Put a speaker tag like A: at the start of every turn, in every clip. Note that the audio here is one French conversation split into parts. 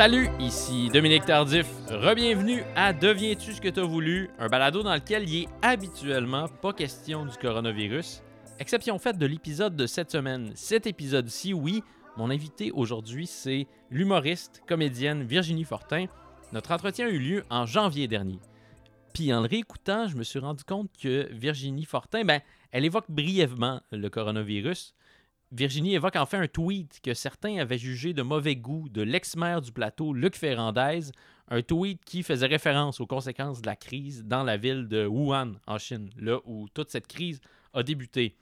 A: Salut, ici Dominique Tardif. Rebienvenue à Deviens-tu ce que t'as voulu, un balado dans lequel il est habituellement pas question du coronavirus. Exception faite de l'épisode de cette semaine. Cet épisode-ci, oui, mon invité aujourd'hui, c'est l'humoriste, comédienne Virginie Fortin. Notre entretien a eu lieu en janvier dernier. Puis en le réécoutant, je me suis rendu compte que Virginie Fortin, ben, elle évoque brièvement le coronavirus. Virginie évoque en fait un tweet que certains avaient jugé de mauvais goût de l'ex-maire du plateau, Luc Ferrandez, un tweet qui faisait référence aux conséquences de la crise dans la ville de Wuhan, en Chine, là où toute cette crise a débuté.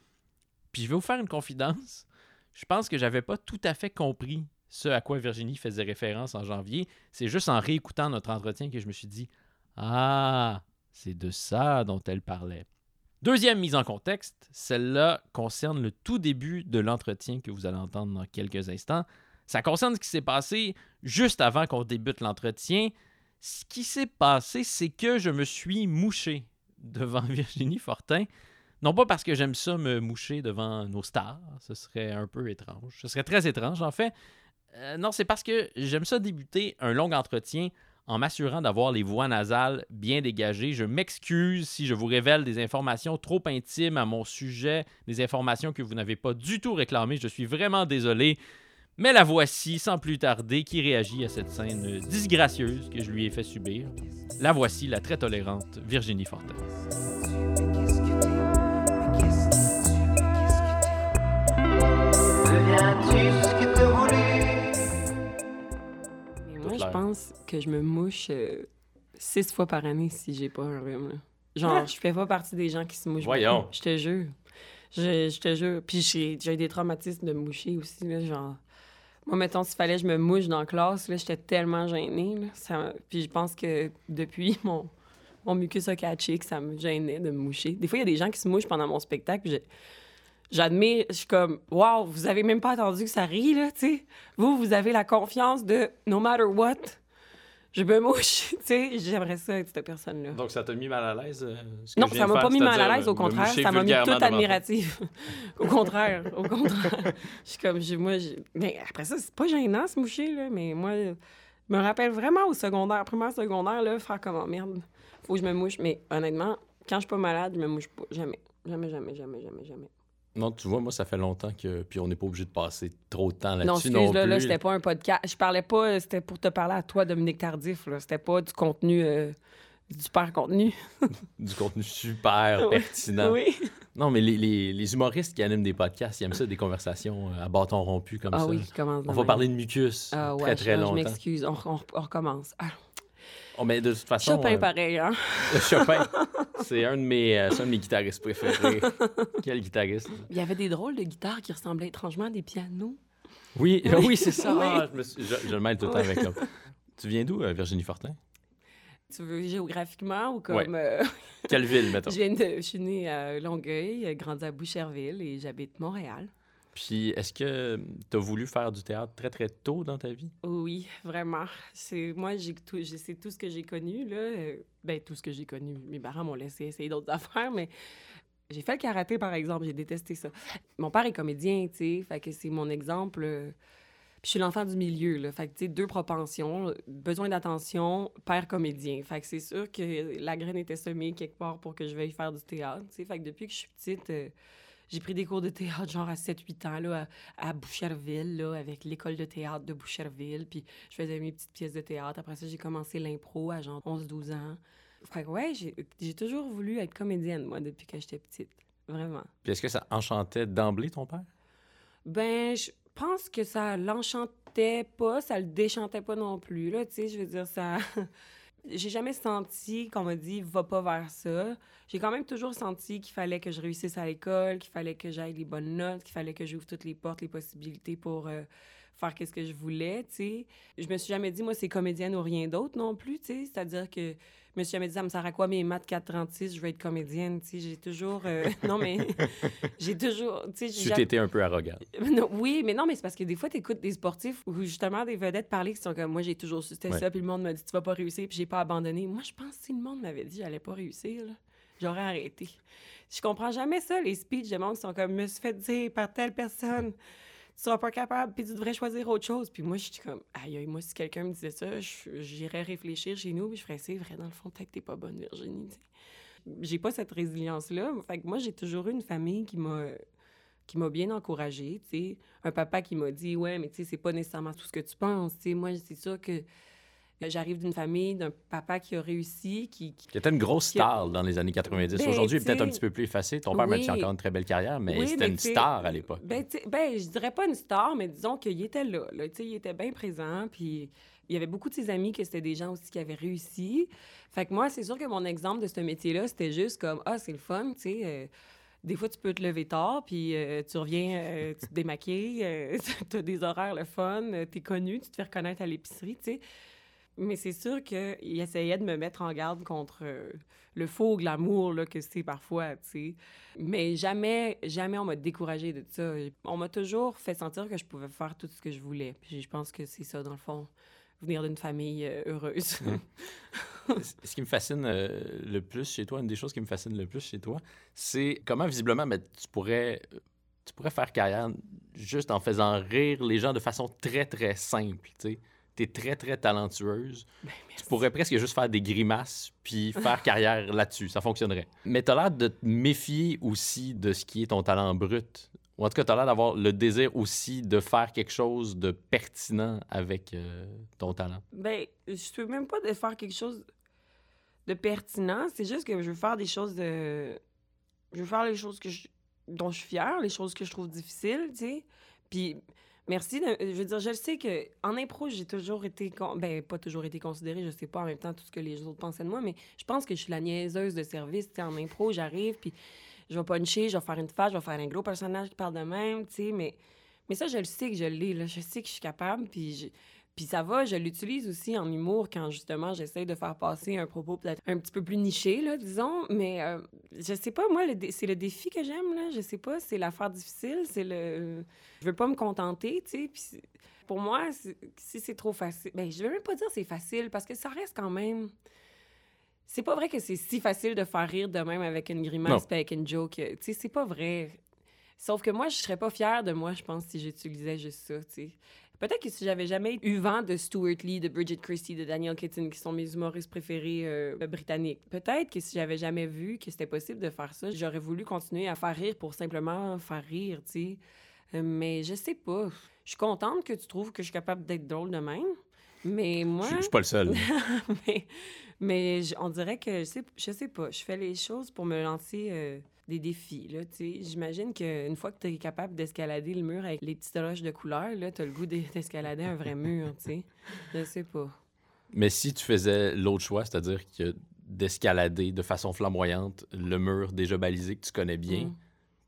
A: Puis je vais vous faire une confidence. Je pense que j'avais pas tout à fait compris ce à quoi Virginie faisait référence en janvier. C'est juste en réécoutant notre entretien que je me suis dit Ah, c'est de ça dont elle parlait. Deuxième mise en contexte, celle-là concerne le tout début de l'entretien que vous allez entendre dans quelques instants. Ça concerne ce qui s'est passé juste avant qu'on débute l'entretien. Ce qui s'est passé, c'est que je me suis mouché devant Virginie Fortin. Non pas parce que j'aime ça me moucher devant nos stars, ce serait un peu étrange. Ce serait très étrange en fait. Euh, non, c'est parce que j'aime ça débuter un long entretien en m'assurant d'avoir les voix nasales bien dégagées. Je m'excuse si je vous révèle des informations trop intimes à mon sujet, des informations que vous n'avez pas du tout réclamées. Je suis vraiment désolé. Mais la voici, sans plus tarder, qui réagit à cette scène disgracieuse que je lui ai fait subir. La voici, la très tolérante Virginie Fortin.
B: Que je me mouche euh, six fois par année si j'ai pas un rhume. là. Genre, je fais pas partie des gens qui se mouchent.
A: Voyons.
B: Je te jure. Je, je te jure. Puis j'ai j'ai eu des traumatismes de moucher aussi. Là, genre, moi, mettons, s'il fallait que je me mouche dans la classe, là, j'étais tellement gênée. Là, ça, puis je pense que depuis, mon, mon mucus a catché que ça me gênait de me moucher. Des fois, il y a des gens qui se mouchent pendant mon spectacle. puis J'admire, je suis comme, wow, vous avez même pas attendu que ça rie, là, tu sais. Vous, vous avez la confiance de no matter what, je me mouche, tu sais. J'aimerais ça être cette personne-là.
A: Donc, ça t'a mis mal à l'aise? euh,
B: Non, ça m'a pas mis mal à l'aise, au contraire, ça m'a mis toute admirative. au contraire, au contraire. Je suis comme, moi, j'ai- mais après ça, c'est pas gênant se moucher, là, mais moi, je me rappelle vraiment au secondaire, primaire, secondaire, là, faire comme, oh, merde, faut que je me mouche. Mais honnêtement, quand je suis pas malade, je me mouche pas. Jamais. Jamais, jamais, jamais, jamais, jamais.
C: Non, tu vois, moi, ça fait longtemps que. Puis on n'est pas obligé de passer trop de temps
B: Non,
C: là-dessus.
B: excuse, là,
C: plus.
B: là, c'était pas un podcast. Je parlais pas, c'était pour te parler à toi, Dominique Tardif, là. C'était pas du contenu, euh, du super contenu.
C: Du contenu super pertinent.
B: Oui.
C: Non, mais les, les- les humoristes qui animent des podcasts, ils aiment ça, des conversations euh, à bâton rompu comme
B: Ah
C: ça.
B: oui, qui commence de
C: On va
B: même.
C: parler de mucus
B: Ah ouais,
C: très,
B: je-
C: très
B: je
C: longtemps.
B: m'excuse, on, on- on recommence. Ah,
C: Oh, mais de toute façon.
B: Chopin,
C: euh,
B: pareil, hein?
C: Chopin, c'est un, de mes, euh, un de mes guitaristes préférés. Quel guitariste?
B: Il y avait des drôles de guitares qui ressemblaient étrangement à des pianos.
C: Oui, oui, c'est ça.
B: Oui.
C: Ah, je, me suis- je- je le mêle tout le temps avec l'autre. Tu viens d'où, euh, Virginie Fortin?
B: Tu veux géographiquement ou comme...
C: Ouais.
B: euh,
C: Quelle ville, mettons?
B: je, viens de, je suis née à Longueuil, euh, grandi à Boucherville et j'habite Montréal.
C: Puis, est-ce que tu as voulu faire du théâtre très, très tôt dans ta vie?
B: Oui, vraiment. C'est moi, j'ai tout, c'est tout ce que j'ai connu là. Euh, Ben tout ce que j'ai connu. Mes parents m'ont laissé essayer d'autres affaires, mais j'ai fait le karaté par exemple. J'ai détesté ça. Mon père est comédien, tu sais, fait que c'est mon exemple. euh, Puis je suis l'enfant du milieu, là. Fait que, tu sais, deux propensions, besoin d'attention, père comédien. Fait que c'est sûr que la graine était semée quelque part pour que je veuille faire du théâtre, tu sais. Fait que depuis que je suis petite, euh, j'ai pris des cours de théâtre, genre à 7-8 ans, là, à, à Boucherville, là, avec l'école de théâtre de Boucherville. Puis je faisais mes petites pièces de théâtre. Après ça, j'ai commencé l'impro à genre 11-12 ans. Fait que ouais, j'ai j'ai toujours voulu être comédienne, moi, depuis que j'étais petite. Vraiment.
C: Puis, est-ce que ça enchantait d'emblée ton père?
B: Ben, je pense que ça l'enchantait pas, ça le déchantait pas non plus, là, tu sais, je veux dire, ça... J'ai jamais senti qu'on m'a dit « va pas vers ça ». J'ai quand même toujours senti qu'il fallait que je réussisse à l'école, qu'il fallait que j'aille les bonnes notes, qu'il fallait que j'ouvre toutes les portes, les possibilités pour euh, faire qu'est-ce que je voulais, tu sais. Je me suis jamais dit « moi, c'est comédienne ou rien d'autre non plus », tu. C'est-à-dire que me suis jamais dit « ça me sert à quoi mes maths 436, je veux être comédienne », tu sais. J'ai toujours... euh, non, mais j'ai toujours... Tu sais,
C: Tu étais un peu arrogante.
B: non, oui, mais non, mais c'est parce que des fois, tu écoutes des sportifs ou justement des vedettes parler qui sont comme moi, j'ai toujours su c'était
C: Ouais.
B: ça, puis le monde m'a dit tu vas pas réussir, puis j'ai pas abandonné. Moi, je pense que si le monde m'avait dit j'allais pas réussir, là, j'aurais arrêté. Je comprends jamais ça, les speeches de monde qui sont comme me suis fait dire par telle personne seras pas capable, puis tu devrais choisir autre chose. Puis moi, je suis comme, aïe, aïe, moi, si quelqu'un me disait ça, j'irais réfléchir chez nous, puis je ferais, c'est vrai, dans le fond, peut-être que t'es pas bonne, Virginie. J'ai pas cette résilience-là. Fait que moi, j'ai toujours eu une famille qui m'a qui m'a bien encouragée, tu sais. Un papa qui m'a dit, ouais, mais tu sais, c'est pas nécessairement tout ce que tu penses, tu sais. Moi, c'est sûr que j'arrive d'une famille d'un papa qui a réussi, qui, qui-
A: Qui était une grosse star dans les années 90.
B: Ben,
A: Aujourd'hui, il est peut-être un
B: tu
A: petit peu plus effacé. Ton père m'a dit
B: oui.
A: encore une très belle carrière, mais
B: Oui,
A: c'était une
B: tu sais,
A: star à l'époque.
B: Ben, tu ben, je dirais pas une star, mais disons qu'il était là. là. Tu il était bien présent. Puis il y avait beaucoup de ses amis que c'était des gens aussi qui avaient réussi. Fait que moi, c'est sûr que mon exemple de ce métier-là, c'était juste comme Ah, c'est le fun, tu sais. euh, des fois, tu peux te lever tard, puis euh, tu reviens, euh, tu te démaquilles, euh, tu as des horaires le fun, euh, t'es connu, tu te fais reconnaître à l'épicerie, tu sais. Mais c'est sûr qu'il essayait de me mettre en garde contre euh, le faux glamour là, que c'est parfois, tu sais. Mais jamais, jamais on m'a découragé de ça. On m'a toujours fait sentir que je pouvais faire tout ce que je voulais. Puis je pense que c'est ça, dans le fond, venir d'une famille euh, heureuse.
A: Ce qui me fascine euh, le plus chez toi, une des choses qui me fascine le plus chez toi, c'est comment visiblement ben, tu, pourrais, tu pourrais faire carrière juste en faisant rire les gens de façon très, très simple. Tu es très, très talentueuse.
B: Ben,
A: Tu pourrais presque juste faire des grimaces puis faire carrière là-dessus. Ça fonctionnerait. Mais tu as l'air de te méfier aussi de ce qui est ton talent brut. Ou en tout cas, tu as l'air d'avoir le désir aussi de faire quelque chose de pertinent avec euh, ton talent.
B: Ben, je peux même pas de faire quelque chose de pertinent. C'est juste que je veux faire des choses de. Je veux faire les choses que je- dont je suis fière, les choses que je trouve difficiles, tu sais. Puis, merci. de- Je veux dire, je le sais que en impro, j'ai toujours été. Ben, pas toujours été considérée, je sais pas en même temps tout ce que les autres pensaient de moi, mais je pense que je suis la niaiseuse de service, tu sais. En impro, j'arrive, puis je vais puncher, je vais faire une face, je vais faire un gros personnage qui parle de même, tu sais, mais. Mais ça, je le sais que je l'ai, là. Je sais que je suis capable, puis puis ça va, je l'utilise aussi en humour quand justement j'essaie de faire passer un propos peut-être un petit peu plus niché, là, disons. Mais euh, je sais pas, moi, c'est le défi que j'aime, là. Je sais pas, c'est l'affaire difficile, c'est le. Je veux pas me contenter, tu sais. Puis pour moi, si c'est trop facile. Ben, je veux même pas dire c'est facile parce que ça reste quand même. C'est pas vrai que c'est si facile de faire rire de même avec une grimace puis avec une joke. Tu sais, c'est pas vrai. Sauf que moi, je serais pas fière de moi, je pense, si j'utilisais juste ça, tu sais. Peut-être que si j'avais jamais eu vent de Stuart Lee, de Bridget Christie, de Daniel Kitton, qui sont mes humoristes préférés euh, britanniques, peut-être que si j'avais jamais vu que c'était possible de faire ça, j'aurais voulu continuer à faire rire pour simplement faire rire, tu sais. Euh, mais je sais pas. Je suis contente que tu trouves que je suis capable d'être drôle de même. Mais moi,
A: Je je suis pas le seul.
B: mais, on dirait que je sais, je sais pas. Je fais les choses pour me lancer euh, des défis. Là. J'imagine qu'une fois que tu es capable d'escalader le mur avec les petites roches de couleur, tu as le goût d'e- d'escalader un vrai mur. tu sais. Je sais pas.
A: Mais si tu faisais l'autre choix, c'est-à-dire que d'escalader de façon flamboyante le mur déjà balisé que tu connais bien,
B: Mm.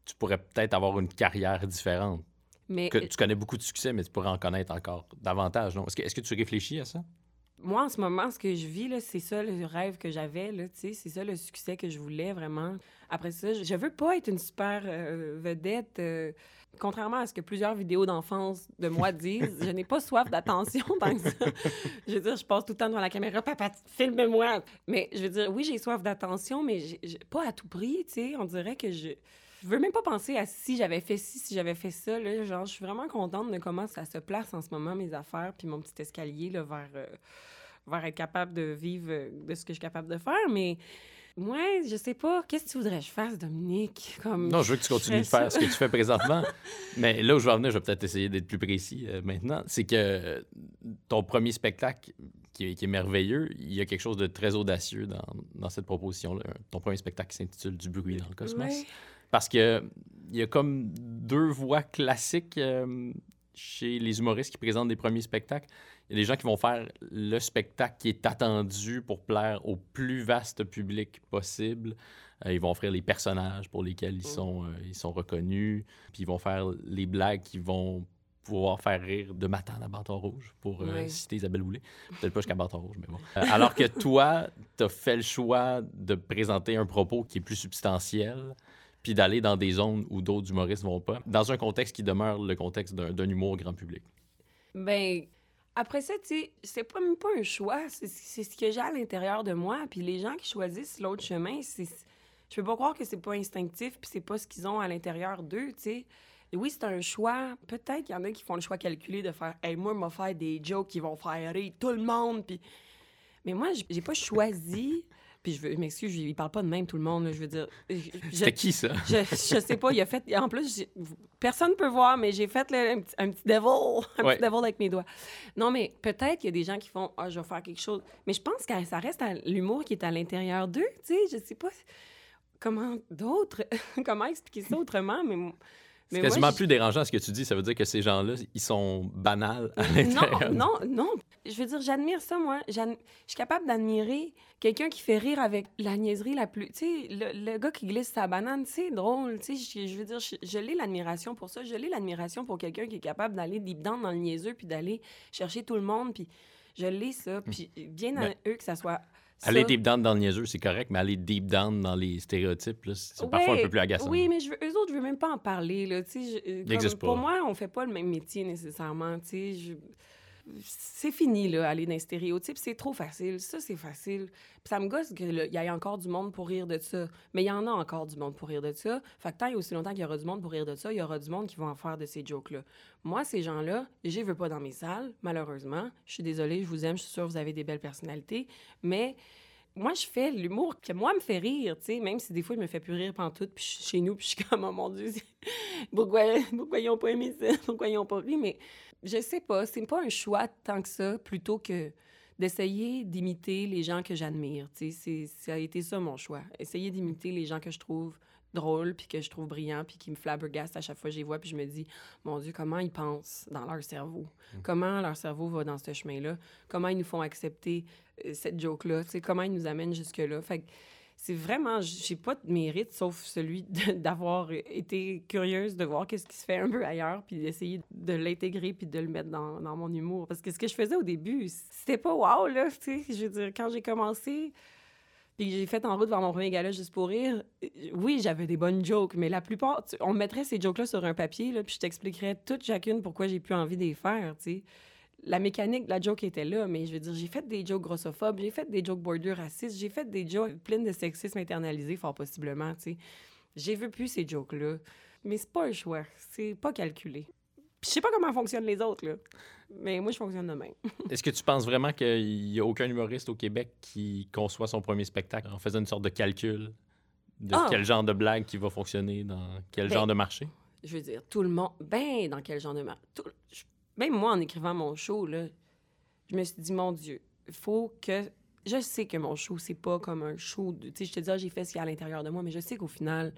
A: tu pourrais peut-être avoir une carrière différente.
B: Mais
A: Que tu connais beaucoup de succès, mais tu pourrais en connaître encore davantage. non? Est-ce que, est-ce que tu réfléchis à ça?
B: Moi, en ce moment, ce que je vis, là, c'est ça le rêve que j'avais. là, tu sais, C'est ça le succès que je voulais vraiment. Après ça, je je veux pas être une super euh, vedette. euh, contrairement à ce que plusieurs vidéos d'enfance de moi disent, je n'ai pas soif d'attention tant que ça. Je veux dire, je passe tout le temps devant la caméra, papa, filme-moi. Mais je veux dire, oui, j'ai soif d'attention, mais pas à tout prix, tu sais. On dirait que je. Je veux même pas penser à si j'avais fait ci, si j'avais fait ça. Là. Genre, je suis vraiment contente de comment ça se place en ce moment, mes affaires, puis mon petit escalier là, vers, euh, vers être capable de vivre euh, de ce que je suis capable de faire. Mais moi, je sais pas, qu'est-ce que tu voudrais que je fasse, Dominique? Comme,
A: Non, je veux que tu continues de faire
B: ça.
A: ce que tu fais présentement. mais là où je vais en venir, je vais peut-être essayer d'être plus précis euh, maintenant. C'est que ton premier spectacle, qui est, qui est merveilleux, il y a quelque chose de très audacieux dans, dans cette proposition-là. Ton premier spectacle qui s'intitule Du bruit dans le cosmos.
B: Ouais.
A: Parce que il y a comme deux voies classiques euh, chez les humoristes qui présentent des premiers spectacles. Il y a des gens qui vont faire le spectacle qui est attendu pour plaire au plus vaste public possible. Euh, ils vont offrir les personnages pour lesquels ils sont, euh, ils sont reconnus. Puis ils vont faire les blagues qui vont pouvoir faire rire de Matane à Bâton Rouge, pour euh,
B: Ouais.
A: citer Isabelle Boulay. Peut-être pas jusqu'à Bâton Rouge, mais bon. Euh, alors que toi, tu as fait le choix de présenter un propos qui est plus substantiel, puis d'aller dans des zones où d'autres humoristes vont pas, dans un contexte qui demeure le contexte d'un humour grand public.
B: Ben, après ça, tu sais, c'est pas même pas un choix, c'est ce que j'ai à l'intérieur de moi. Puis les gens qui choisissent l'autre chemin, c'est. Je peux pas croire que c'est pas instinctif, puis c'est pas ce qu'ils ont à l'intérieur d'eux, tu sais. Oui, c'est un choix. Peut-être qu'il y en a qui font le choix calculé de faire Hey, moi, m'a faire des jokes qui vont faire rire tout le monde. Puis... Mais moi, j'ai pas choisi. Puis je veux- je m'excuse, il parle pas de même tout le monde. là, je veux dire.
A: C'était qui, ça?
B: je, je sais pas, il a fait. En plus, personne peut voir, mais j'ai fait un, petit, un petit devil. Un
A: Ouais.
B: petit devil avec mes doigts. Non, mais peut-être qu'il y a des gens qui font Ah, je vais faire quelque chose. Mais je pense que ça reste l'humour qui est à l'intérieur d'eux. Tu sais, je sais pas comment d'autres. comment expliquer ça autrement, mais.
A: C'est quasiment plus dérangeant ce que tu dis. Ça veut dire que ces gens-là, ils sont banals à
B: Non,
A: l'intérieur.
B: non, non. Je veux dire, j'admire ça, moi. Je suis capable d'admirer quelqu'un qui fait rire avec la niaiserie la plus... Tu sais, le, le gars qui glisse sa banane, c'est drôle. Tu sais, je, je veux dire, je, je l'ai l'admiration pour ça. Je l'ai l'admiration pour quelqu'un qui est capable d'aller deep down dans le niaiseux puis d'aller chercher tout le monde. Puis je l'ai, ça. Puis bien à
A: Mais-
B: eux que ça soit... ça.
A: Aller deep down dans le niaiseux, c'est correct, mais aller deep down dans les stéréotypes, c'est parfois un peu plus agaçant.
B: Oui, mais je veux, eux autres, je veux même pas en parler. Là, je- euh, comme-
A: pas.
B: Pour moi, on fait pas le même métier nécessairement. tu sais, je- C'est fini, là, aller dans les stéréotypes. C'est trop facile. Ça, c'est facile. Puis ça me gosse qu'il y ait encore du monde pour rire de ça. Mais il y en a encore du monde pour rire de ça. Fait que tant et aussi longtemps qu'il y aura du monde pour rire de ça, il y aura du monde qui va en faire de ces jokes-là. Moi, ces gens-là, je les veux pas dans mes salles, malheureusement. Je suis désolée, je vous aime, je suis sûre que vous avez des belles personnalités. Mais moi, je fais l'humour que moi me fait rire, tu sais, même si des fois, je me fais plus rire pantoute, puis je suis chez nous, puis je suis comme, oh mon Dieu, pourquoi, pourquoi ils ont pas aimé ça, pourquoi ils ont pas ri, mais je sais pas, c'est pas un choix tant que ça, plutôt que d'essayer d'imiter les gens que j'admire, tu sais, c'est- ça a été ça mon choix, essayer d'imiter les gens que je trouve drôles, puis que je trouve brillants, puis qui me flabbergastent à chaque fois que je les vois, puis je me dis, mon Dieu, comment ils pensent dans leur cerveau, comment leur cerveau va dans ce chemin-là, comment ils nous font accepter euh, cette joke-là, comment ils nous amènent jusque-là? Fait que c'est vraiment, j'ai pas de mérite sauf celui d'avoir été curieuse de voir qu'est-ce qui se fait un peu ailleurs, puis d'essayer de l'intégrer puis de le mettre dans, dans mon humour. Parce que ce que je faisais au début, c'était pas wow, là, tu sais. Je veux dire, quand j'ai commencé, puis j'ai fait en route vers mon premier gala juste pour rire, oui, j'avais des bonnes jokes, mais la plupart, tu- on mettrait ces jokes-là sur un papier, là, puis je t'expliquerais toutes chacune pourquoi j'ai plus envie de les faire, tu sais la mécanique de la joke était là, mais je veux dire, j'ai fait des jokes grossophobes, j'ai fait des jokes border racistes, j'ai fait des jokes pleines de sexisme internalisé, fort possiblement, tu sais. J'ai vu plus ces jokes-là. Mais c'est pas un choix, c'est pas calculé. Puis je sais pas comment fonctionnent les autres, là. Mais moi, je fonctionne de même.
A: Est-ce que tu penses vraiment qu'il n'y a aucun humoriste au Québec qui conçoit son premier spectacle en faisant une sorte de calcul de
B: Ah!
A: quel genre de blague qui va fonctionner dans quel
B: Ben,
A: genre de marché?
B: Je veux dire, tout le monde... Ben, dans quel genre de... mar- tout- je- Même moi, en écrivant mon show, là, je me suis dit, mon Dieu, il faut que... Je sais que mon show, c'est pas comme un show... de- Tu sais, je te dis, ah, j'ai fait ce qu'il y a à l'intérieur de moi, mais je sais qu'au final,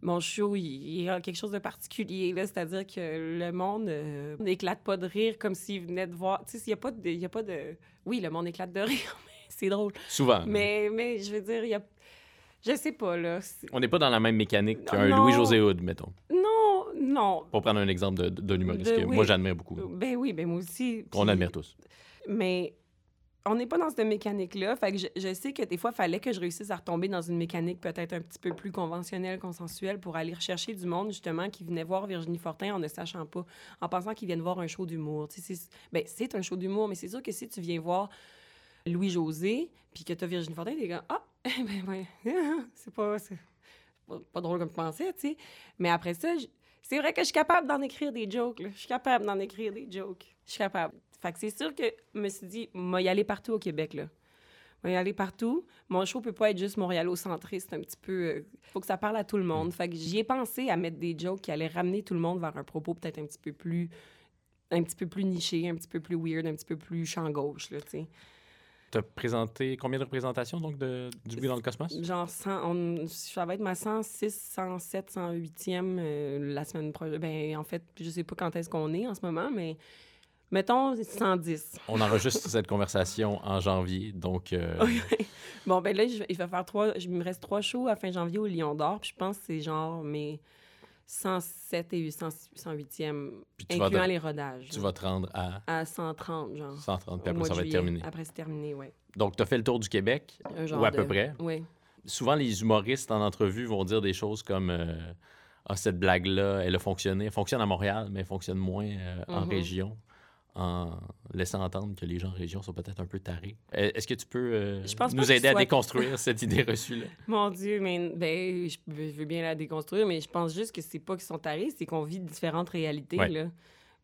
B: mon show, il, y a quelque chose de particulier, là. C'est-à-dire que le monde euh, n'éclate pas de rire comme s'il venait de voir... Tu sais, il y a pas de... y a pas de... Oui, le monde éclate de rire, mais c'est drôle.
A: Souvent.
B: Mais, mais je veux dire, il y a... Je sais pas, là.
A: On n'est pas dans la même mécanique qu'un. Louis-José Hood, mettons.
B: Non, non.
A: Pour prendre un exemple d'un humoriste que
B: oui.
A: moi j'admire beaucoup.
B: Ben oui, ben moi aussi.
A: Qu'on admire tous.
B: Mais on n'est pas dans cette mécanique-là. Fait que je, je sais que des fois, il fallait que je réussisse à retomber dans une mécanique peut-être un petit peu plus conventionnelle, consensuelle, pour aller rechercher du monde, justement, qui venait voir Virginie Fortin en ne sachant pas, en pensant qu'ils viennent voir un show d'humour. Ben, c'est un show d'humour, mais c'est sûr que si tu viens voir Louis-José, puis que tu as Virginie Fortin, t'es comme Ah, ben, ouais, c'est pas, pas, pas drôle comme tu pensais, tu sais. Mais après ça, je- c'est vrai que je suis capable d'en écrire des jokes. Je suis capable d'en écrire des jokes. Je suis capable. Fait que c'est sûr que je me suis dit, moi, y aller partout au Québec, là. Moi, y aller partout. Mon show peut pas être juste montréalocentriste, un petit peu. euh, faut que ça parle à tout le monde. Fait que j'y ai pensé à mettre des jokes qui allaient ramener tout le monde vers un propos peut-être un petit peu plus un petit peu plus niché, un petit peu plus weird, un petit peu plus champ gauche, là, tu sais.
A: Tu as présenté combien de représentations donc de, du bruit dans le cosmos?
B: Genre, 100, on- ça va être ma 106, 107, 108e euh, la semaine prochaine. Ben, en fait, je sais pas quand est-ce qu'on est en ce moment, mais mettons 110.
A: On enregistre cette conversation en janvier, donc euh,
B: bon, ben là, je il va faire trois. Il me reste trois shows à fin janvier au Lion d'Or, puis je pense que c'est genre mes 107 et 100 108e,
A: puis tu vas,
B: incluant
A: te,
B: les rodages.
A: tu vas te rendre à
B: À 130, genre.
A: 130, puis après ça va être terminé.
B: Après, c'est terminé, oui.
A: Donc, tu as fait le tour du Québec, ou à peu près.
B: Oui.
A: Souvent, les humoristes en entrevue vont dire des choses comme euh, Ah, cette blague-là, elle a fonctionné. Elle fonctionne à Montréal, mais elle fonctionne moins euh, en
B: Mhm.
A: région. En laissant entendre que les gens en région sont peut-être un peu tarés. Euh, Est-ce que tu peux euh,
B: Je pense pas
A: nous aider à déconstruire cette idée reçue-là?
B: Mon Dieu, mais ben, je je veux bien la déconstruire, mais je pense juste que c'est pas qu'ils sont tarés, c'est qu'on vit différentes réalités.
A: Ouais.
B: Là.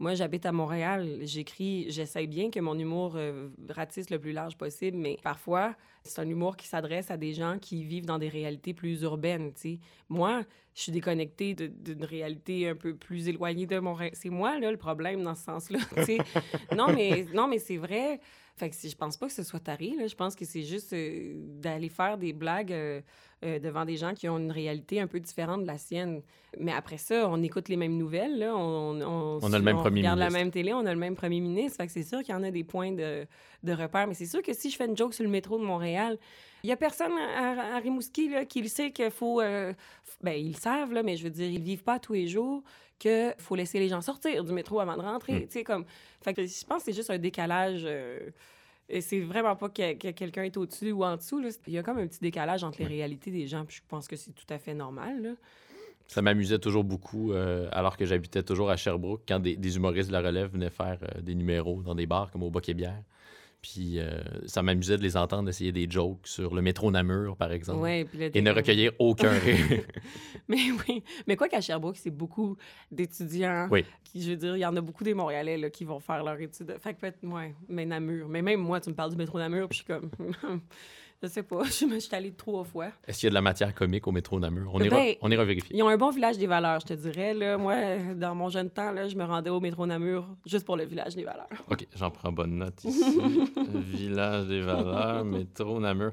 B: Moi, j'habite à Montréal, j'écris, j'essaye bien que mon humour euh, ratisse le plus large possible, mais parfois, c'est un humour qui s'adresse à des gens qui vivent dans des réalités plus urbaines, tu sais. Moi, je suis déconnectée d'une réalité un peu plus éloignée de Montréal. C'est moi, là, le problème dans ce sens-là, tu sais. non, mais, non, mais c'est vrai. Fait que c'est- je pense pas que ce soit taré, là. Je pense que c'est juste euh, d'aller faire des blagues euh, euh, devant des gens qui ont une réalité un peu différente de la sienne. Mais après ça, on écoute les mêmes nouvelles, là. On, on,
A: On a le même premier
B: regarde la
A: ministre.
B: même télé, on a le même premier ministre. Fait que c'est sûr qu'il y en a des points de, de repère. Mais c'est sûr que si je fais une joke sur le métro de Montréal, il y a personne à, à Rimouski là, qui le sait qu'il faut... ben, ils le savent, là, mais je veux dire, ils vivent pas tous les jours qu'il faut laisser les gens sortir du métro avant de rentrer.
A: Mm.
B: Tu sais, comme... Fait que je pense que c'est juste un décalage... euh, et c'est vraiment pas que, que quelqu'un est au-dessus ou en dessous. là. Il y a comme un petit décalage entre les réalités des gens. Puis je pense que c'est tout à fait normal. là.
A: Ça m'amusait toujours beaucoup, euh, alors que j'habitais toujours à Sherbrooke, quand des, des humoristes de la relève venaient faire euh, des numéros dans des bars comme au Boc et Bière. Puis euh, ça m'amusait de les entendre essayer des jokes sur le métro Namur, par exemple.
B: Ouais, puis là,
A: Et ne recueillir aucun rire.
B: Mais oui. Mais quoi qu'à Sherbrooke, c'est beaucoup d'étudiants.
A: Oui.
B: Qui, je veux dire, il y en a beaucoup des Montréalais là, qui vont faire leur étude. Fait que peut-être, ouais, mais Namur. Mais même moi, tu me parles du métro Namur, puis je suis comme. je sais pas. Je me suis allée trois fois.
A: Est-ce qu'il y a de la matière comique au métro Namur? On
B: Ben,
A: ira, on ira vérifier.
B: Ils ont un bon village des valeurs, je te dirais. Là. Moi, dans mon jeune temps, là, je me rendais au métro Namur juste pour le village des valeurs.
A: OK, j'en prends bonne note ici. Village des valeurs, métro Namur.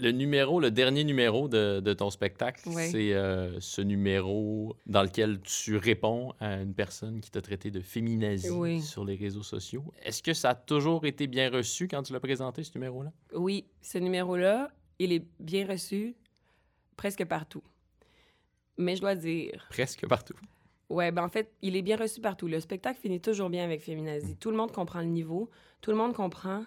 A: Le numéro, le dernier numéro de, de ton spectacle, c'est euh, ce numéro dans lequel tu réponds à une personne qui t'a traité de féminazie
B: Oui.
A: sur les réseaux sociaux. Est-ce que ça a toujours été bien reçu quand tu l'as présenté, ce numéro-là?
B: Oui, ce numéro-là, il est bien reçu presque partout. Mais je dois dire,
A: Presque partout.
B: ouais, ben en fait, il est bien reçu partout. Le spectacle finit toujours bien avec Féminazie. Tout le monde comprend le niveau. Tout le monde comprend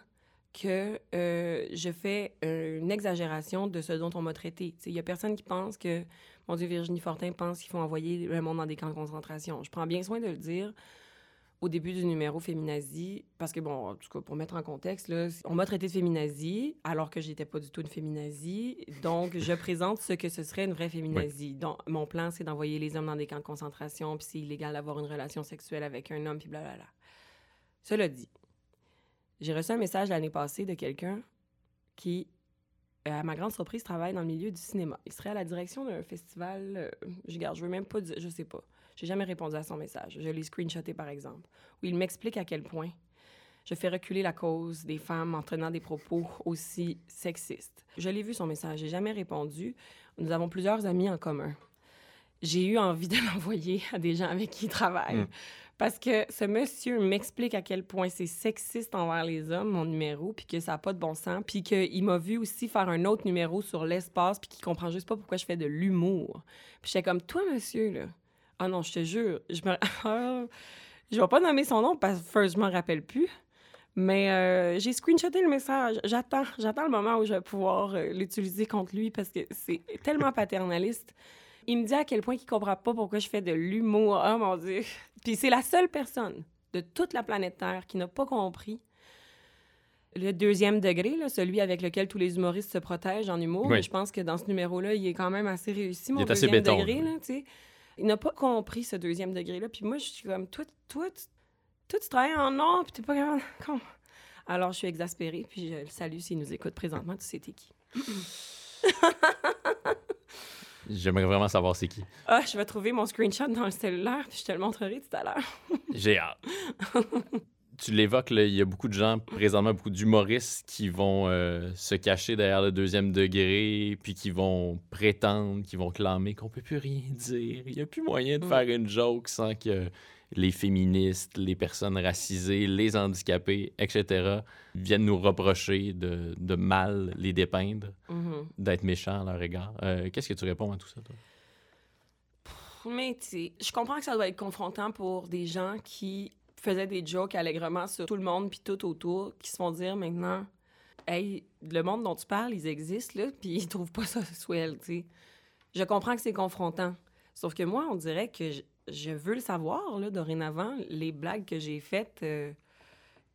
B: que euh, je fais une exagération de ce dont on m'a traité. Il y a personne qui pense que, mon Dieu, Virginie Fortin pense qu'il faut envoyer le monde dans des camps de concentration. Je prends bien soin de le dire au début du numéro Féminazie, parce que, bon, en tout cas, pour mettre en contexte, là, on m'a traité de féminazie alors que j'étais pas du tout une féminazie. Donc, je présente ce que ce serait une vraie féminazie. Donc, mon plan, c'est d'envoyer les hommes dans des camps de concentration, puis c'est illégal d'avoir une relation sexuelle avec un homme, puis blablabla. Cela dit, j'ai reçu un message l'année passée de quelqu'un qui, euh, à ma grande surprise, travaille dans le milieu du cinéma. Il serait à la direction d'un festival. euh, je garde, je veux même pas dire, je sais pas. J'ai jamais répondu à son message. Je l'ai screenshoté, par exemple, où il m'explique à quel point je fais reculer la cause des femmes en tenant des propos aussi sexistes. Je l'ai vu, son message. J'ai jamais répondu. Nous avons plusieurs amis en commun. J'ai eu envie de l'envoyer à des gens avec qui il travaille.
A: Mm.
B: Parce que ce monsieur m'explique à quel point c'est sexiste envers les hommes, mon numéro, puis que ça n'a pas de bon sens, puis qu'il m'a vu aussi faire un autre numéro sur l'espace, puis qu'il comprend juste pas pourquoi je fais de l'humour. Puis j'étais comme, toi, monsieur, là, ah non, je te jure, je me... Ah, je vais pas nommer son nom parce que je m'en rappelle plus. Mais euh, j'ai screenshoté le message. J'attends, j'attends le moment où je vais pouvoir euh, l'utiliser contre lui parce que c'est tellement paternaliste. Il me dit à quel point il comprend pas pourquoi je fais de l'humour. Oh mon Dieu. Puis c'est la seule personne de toute la planète Terre qui n'a pas compris le deuxième degré, là, celui avec lequel tous les humoristes se protègent en humour.
A: Oui.
B: Je pense que dans ce numéro-là, il est quand même assez réussi, mon
A: Il est assez
B: deuxième
A: béton,
B: degré.
A: là.
B: Il n'a pas compris ce deuxième degré-là. Puis moi, je suis comme, toi, toi, toi, tu travailles en or, puis t'es pas capable. Con. Alors, je suis exaspérée, puis je le salue s'il nous écoute présentement. Tu sais, t'es qui?
A: J'aimerais vraiment savoir c'est qui.
B: Ah, je vais trouver mon screenshot dans le cellulaire, puis je te le montrerai tout à l'heure.
A: J'ai hâte. tu l'évoques, il y a beaucoup de gens, présentement, beaucoup d'humoristes qui vont euh, se cacher derrière le deuxième degré, puis qui vont prétendre, qui vont clamer qu'on peut plus rien dire. Il n'y a plus moyen de
B: Mm.
A: faire une joke sans que les féministes, les personnes racisées, les handicapés, etc., viennent nous reprocher de, de mal les dépeindre,
B: Mhm.
A: d'être méchants à leur égard. Euh, Qu'est-ce que tu réponds à tout ça, toi?
B: Mais tu sais, je comprends que ça doit être confrontant pour des gens qui faisaient des jokes allègrement sur tout le monde puis tout autour, qui se font dire maintenant, hey, le monde dont tu parles, ils existent là, puis ils trouvent pas ça swell, tu sais. Je comprends que c'est confrontant. Sauf que moi, on dirait que je- je veux le savoir, là, dorénavant, les blagues que j'ai faites euh,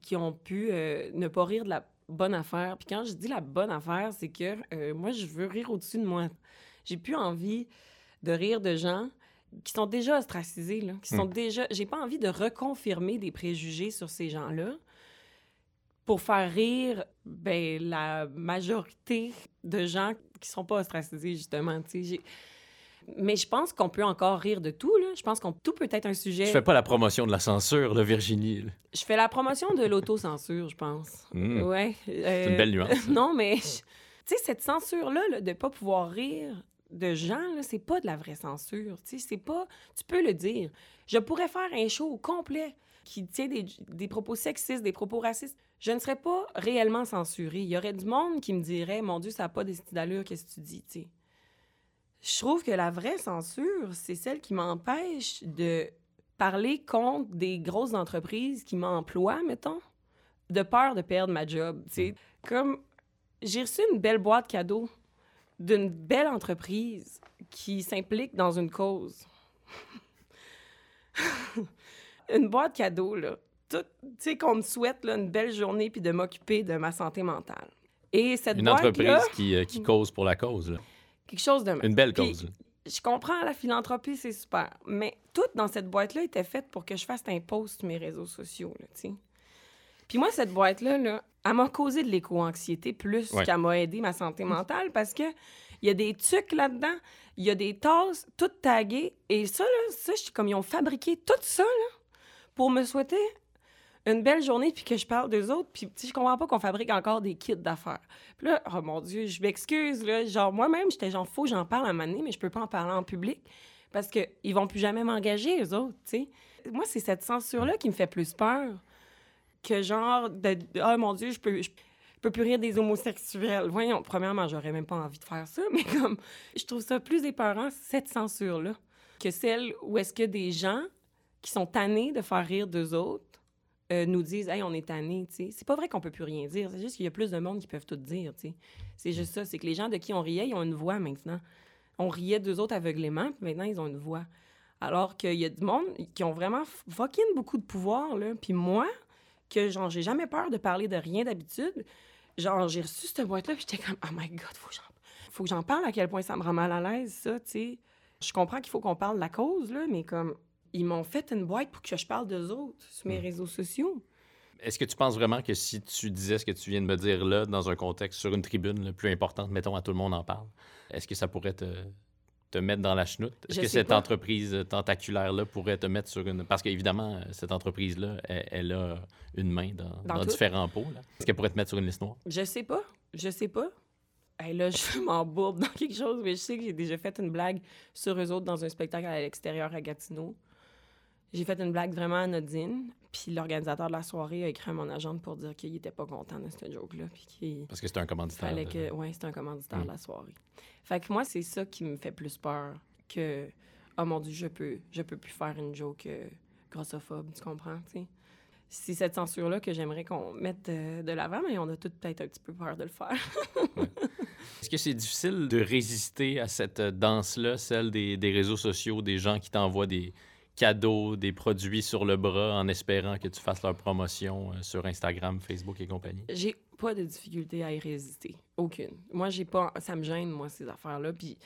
B: qui ont pu euh, ne pas rire de la bonne affaire. Puis quand je dis la bonne affaire, c'est que euh, moi, je veux rire au-dessus de moi. J'ai plus envie de rire de gens qui sont déjà ostracisés, là, qui sont déjà... J'ai pas envie de reconfirmer des préjugés sur ces gens-là pour faire rire ben, la majorité de gens qui sont pas ostracisés, justement. tu Mais je pense qu'on peut encore rire de tout. Là. Je pense qu'on tout peut être un sujet.
A: Je fais pas la promotion de la censure, là, Virginie. là.
B: Je fais la promotion de l'autocensure, je pense.
A: Mm.
B: Ouais.
A: C'est
B: euh,
A: une belle nuance.
B: non, mais je- tu sais, cette censure-là, là, de pas pouvoir rire de gens, c'est pas de la vraie censure. C'est pas. Tu peux le dire. Je pourrais faire un show complet qui tient des, des propos sexistes, des propos racistes. Je ne serais pas réellement censurée. Il y aurait du monde qui me dirait Mon Dieu, ça n'a pas d'allure, qu'est-ce que tu dis. Je trouve que la vraie censure, c'est celle qui m'empêche de parler contre des grosses entreprises qui m'emploient, mettons, de peur de perdre ma job. tu sais. Comme j'ai reçu une belle boîte cadeau d'une belle entreprise qui s'implique dans une cause. une boîte cadeau, là. Tout, tu sais, qu'on me souhaite là, une belle journée puis de m'occuper de ma santé mentale. Et cette
A: Une
B: boîte-là,
A: entreprise qui, euh, qui cause pour la cause. là.
B: quelque chose de
A: Une belle cause. là.
B: je comprends la philanthropie, c'est super. Mais tout dans cette boîte-là était fait pour que je fasse un post sur mes réseaux sociaux, là, tu sais. Puis moi, cette boîte-là, là, elle m'a causé de l'éco-anxiété plus
A: Ouais.
B: qu'elle m'a aidé ma santé mentale parce que il y a des trucs là-dedans, il y a des tasses toutes taguées. Et ça, là, ça, je suis comme ils ont fabriqué tout ça, là, pour me souhaiter une belle journée puis que je parle d'eux autres. Puis, je comprends pas qu'on fabrique encore des kits d'affaires. Puis là, oh mon Dieu, je m'excuse, là. Genre, moi-même, j'étais genre, faut que j'en parle à un moment donné, mais je peux pas en parler en public parce qu'ils vont plus jamais m'engager, eux autres, tu sais. Moi, c'est cette censure-là qui me fait plus peur que genre, de, oh mon Dieu, je peux. je peux plus rire des homosexuels. Voyons, premièrement, j'aurais même pas envie de faire ça, mais comme, je trouve ça plus épeurant, cette censure-là, que celle où est-ce que des gens qui sont tannés de faire rire d'eux autres euh, nous disent Hey, on est tannés, tu sais. C'est pas vrai qu'on peut plus rien dire. C'est juste qu'il y a plus de monde qui peuvent tout dire, tu sais. C'est juste ça. C'est que les gens de qui on riait, ils ont une voix maintenant. On riait d'eux autres aveuglément, puis maintenant, ils ont une voix. Alors qu'il y a du monde qui ont vraiment fucking beaucoup de pouvoir, là. Puis moi, que genre, j'ai jamais peur de parler de rien d'habitude, genre, j'ai reçu cette boîte-là, puis j'étais comme Oh my God, faut que j'en faut que j'en parle à quel point ça me rend mal à l'aise, ça, tu sais. Je comprends qu'il faut qu'on parle de la cause, là, mais comme ils m'ont fait une boîte pour que je parle d'eux autres sur mes réseaux sociaux.
A: Est-ce que tu penses vraiment que si tu disais ce que tu viens de me dire là, dans un contexte, sur une tribune là, plus importante, mettons, à tout le monde en parle, est-ce que ça pourrait te, te mettre dans la chenoute? Est-ce que cette
B: pas.
A: entreprise tentaculaire-là pourrait te mettre sur une... Parce qu'évidemment, cette entreprise-là, elle, elle a une main dans,
B: Dans
A: dans
B: tout.
A: différents pots. Est-ce qu'elle pourrait te mettre sur une liste noire?
B: Je sais pas. Je sais pas. Hey, là, je m'embourbe dans quelque chose, mais je sais que j'ai déjà fait une blague sur eux autres dans un spectacle à l'extérieur à Gatineau. J'ai fait une blague vraiment anodine, puis l'organisateur de la soirée a écrit à mon agente pour dire qu'il était pas content de cette joke-là,
A: Parce que c'est un commanditaire.
B: fallait que... Ouais, c'était un commanditaire
A: Mm.
B: de la soirée. Fait que moi, c'est ça qui me fait plus peur que... Oh mon Dieu, je peux, je peux plus faire une joke euh, grossophobe, tu comprends, tu? C'est cette censure-là que j'aimerais qu'on mette euh, de l'avant, mais on a tous peut-être un petit peu peur de le faire.
A: Est-ce que c'est difficile de résister à cette euh, danse-là, celle des, des réseaux sociaux, des gens qui t'envoient des cadeaux, des produits sur le bras en espérant que tu fasses leur promotion euh, sur Instagram, Facebook et compagnie?
B: J'ai pas de difficulté à y résister. Aucune. Moi, j'ai pas. Ça me gêne, moi, ces affaires-là. Puis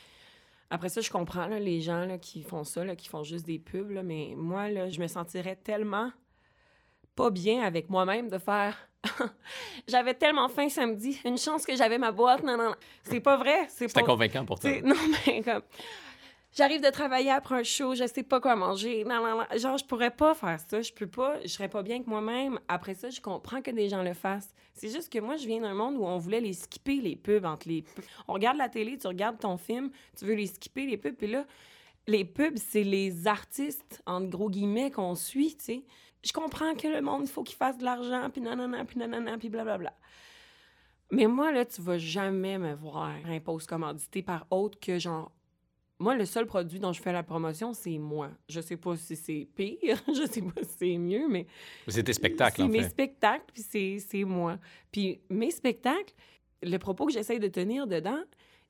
B: après ça, je comprends là, les gens là, qui font ça, là, qui font juste des pubs, là, mais moi, là, je me sentirais tellement pas bien avec moi-même de faire. j'avais tellement faim samedi. Une chance que j'avais ma boîte. Non, non, non. C'est pas vrai. C'est
A: C'était
B: pas.
A: convaincant pour toi.
B: Non, mais comme. J'arrive de travailler après un show, je sais pas quoi manger. Non, non, non. Genre, je pourrais pas faire ça. Je peux pas. Je serais pas bien que moi-même. Après ça, je comprends que des gens le fassent. C'est juste que moi, je viens d'un monde où on voulait les skipper, les pubs entre les pubs. On regarde la télé, tu regardes ton film, tu veux les skipper, les pubs. Puis là, les pubs, c'est les artistes, entre gros guillemets, qu'on suit, tu sais. Je comprends que le monde, il faut qu'il fasse de l'argent, puis nanana, puis nanana, puis blablabla. Mais moi, là, tu vas jamais me voir un post commandité par autre que genre. Moi, le seul produit dont je fais la promotion, c'est moi. Je sais pas si c'est pire, je sais pas si c'est mieux, mais
A: C'est tes spectacles,
B: c'est
A: en
B: mes
A: fait.
B: spectacles, puis c'est, c'est moi. Puis mes spectacles, le propos que j'essaie de tenir dedans,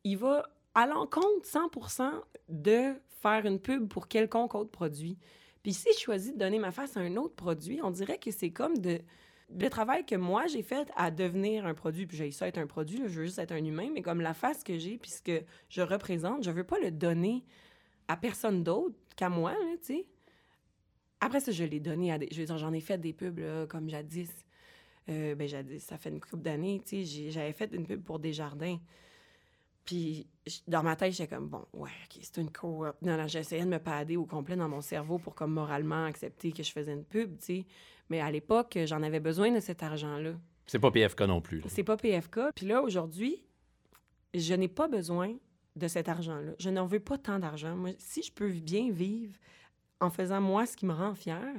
B: il va à l'encontre 100% de faire une pub pour quelconque autre produit. Puis si je choisis de donner ma face à un autre produit, on dirait que c'est comme de le travail que moi j'ai fait à devenir un produit, puis j'ai ça être un produit, je veux juste être un humain, mais comme la face que j'ai, puis ce que je représente, je veux pas le donner à personne d'autre qu'à moi, tu sais. Après ça, je l'ai donné à des... Je j'en ai fait des pubs, comme jadis. Euh, ben, jadis, ça fait une couple d'années, tu sais, j'avais fait une pub pour Desjardins. Puis dans ma tête, j'étais comme, bon, ouais, OK, c'est une coop. Non, non, j'essayais de me pader au complet dans mon cerveau pour comme moralement accepter que je faisais une pub, tu sais. Mais à l'époque, j'en avais besoin de cet argent-là.
A: C'est pas PFK non plus.
B: C'est pas PFK. Puis là, aujourd'hui, je n'ai pas besoin de cet argent-là. Je n'en veux pas tant d'argent. Moi, si je peux bien vivre en faisant moi ce qui me rend fière,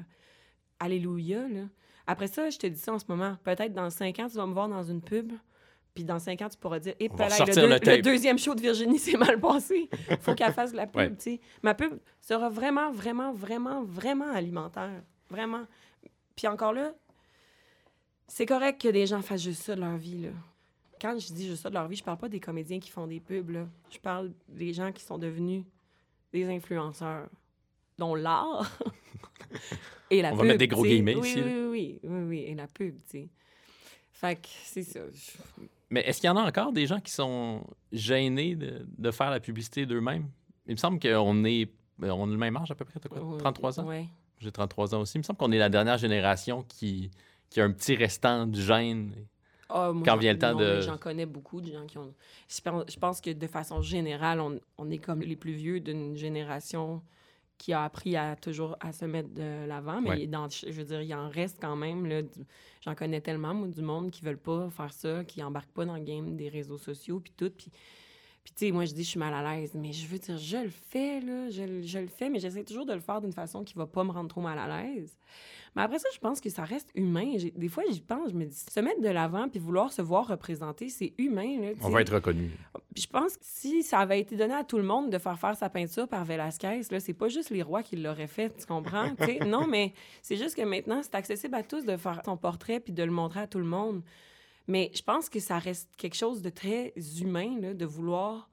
B: alléluia, là. Après ça, je te dis ça en ce moment. Peut-être dans cinq ans, tu vas me voir dans une pub. Puis dans cinq ans, tu pourras dire, et
A: va
B: le, deux-
A: le
B: deuxième show de Virginie s'est mal passé. Faut qu'elle fasse de la pub,
A: Ouais.
B: Ma pub sera vraiment, vraiment, vraiment, vraiment alimentaire. Vraiment. Puis encore là, c'est correct que des gens fassent juste ça de leur vie, là. Quand je dis juste ça de leur vie, je parle pas des comédiens qui font des pubs, là. Je parle des gens qui sont devenus des influenceurs, dont l'art et la
A: On
B: pub.
A: va mettre des gros guillemets
B: oui,
A: ici.
B: Oui, oui, oui, oui, oui, et la pub, tu sais. Fait que c'est ça. Je-
A: Mais est-ce qu'il y en a encore des gens qui sont gênés de, de faire la publicité d'eux-mêmes? Il me semble qu'on est. On a le même âge à peu près, t'as quoi?
B: Ouais,
A: 33 ans?
B: Ouais.
A: J'ai 33 ans aussi. Il me semble qu'on est la dernière génération qui, qui a un petit restant de gêne.
B: Ah, moi,
A: Quand vient le temps
B: non,
A: de-
B: J'en connais beaucoup de gens qui ont. Je pense, que de façon générale, on, on est comme les plus vieux d'une génération qui a appris à toujours à se mettre de l'avant. Mais
A: Ouais.
B: dans, je veux dire, il en reste quand même. là, du- J'en connais tellement, moi, du monde qui veulent pas faire ça, qui embarquent pas dans le game des réseaux sociaux, puis tout. Puis, puis tu sais, moi, je dis, je suis mal à l'aise. Mais je veux dire, je le fais, là. Je, le- je le fais, mais j'essaie toujours de le faire d'une façon qui va pas me rendre trop mal à l'aise. Mais après ça, je pense que ça reste humain. Des fois, j'y pense, je me dis, se mettre de l'avant puis vouloir se voir représenter, c'est humain. Là,
A: On va être reconnu.
B: Puis je pense que si ça avait été donné à tout le monde de faire faire sa peinture par Velázquez, là, c'est pas juste les rois qui l'auraient fait, tu comprends? Non, mais c'est juste que maintenant, c'est accessible à tous de faire son portrait puis de le montrer à tout le monde. Mais je pense que ça reste quelque chose de très humain, de vouloir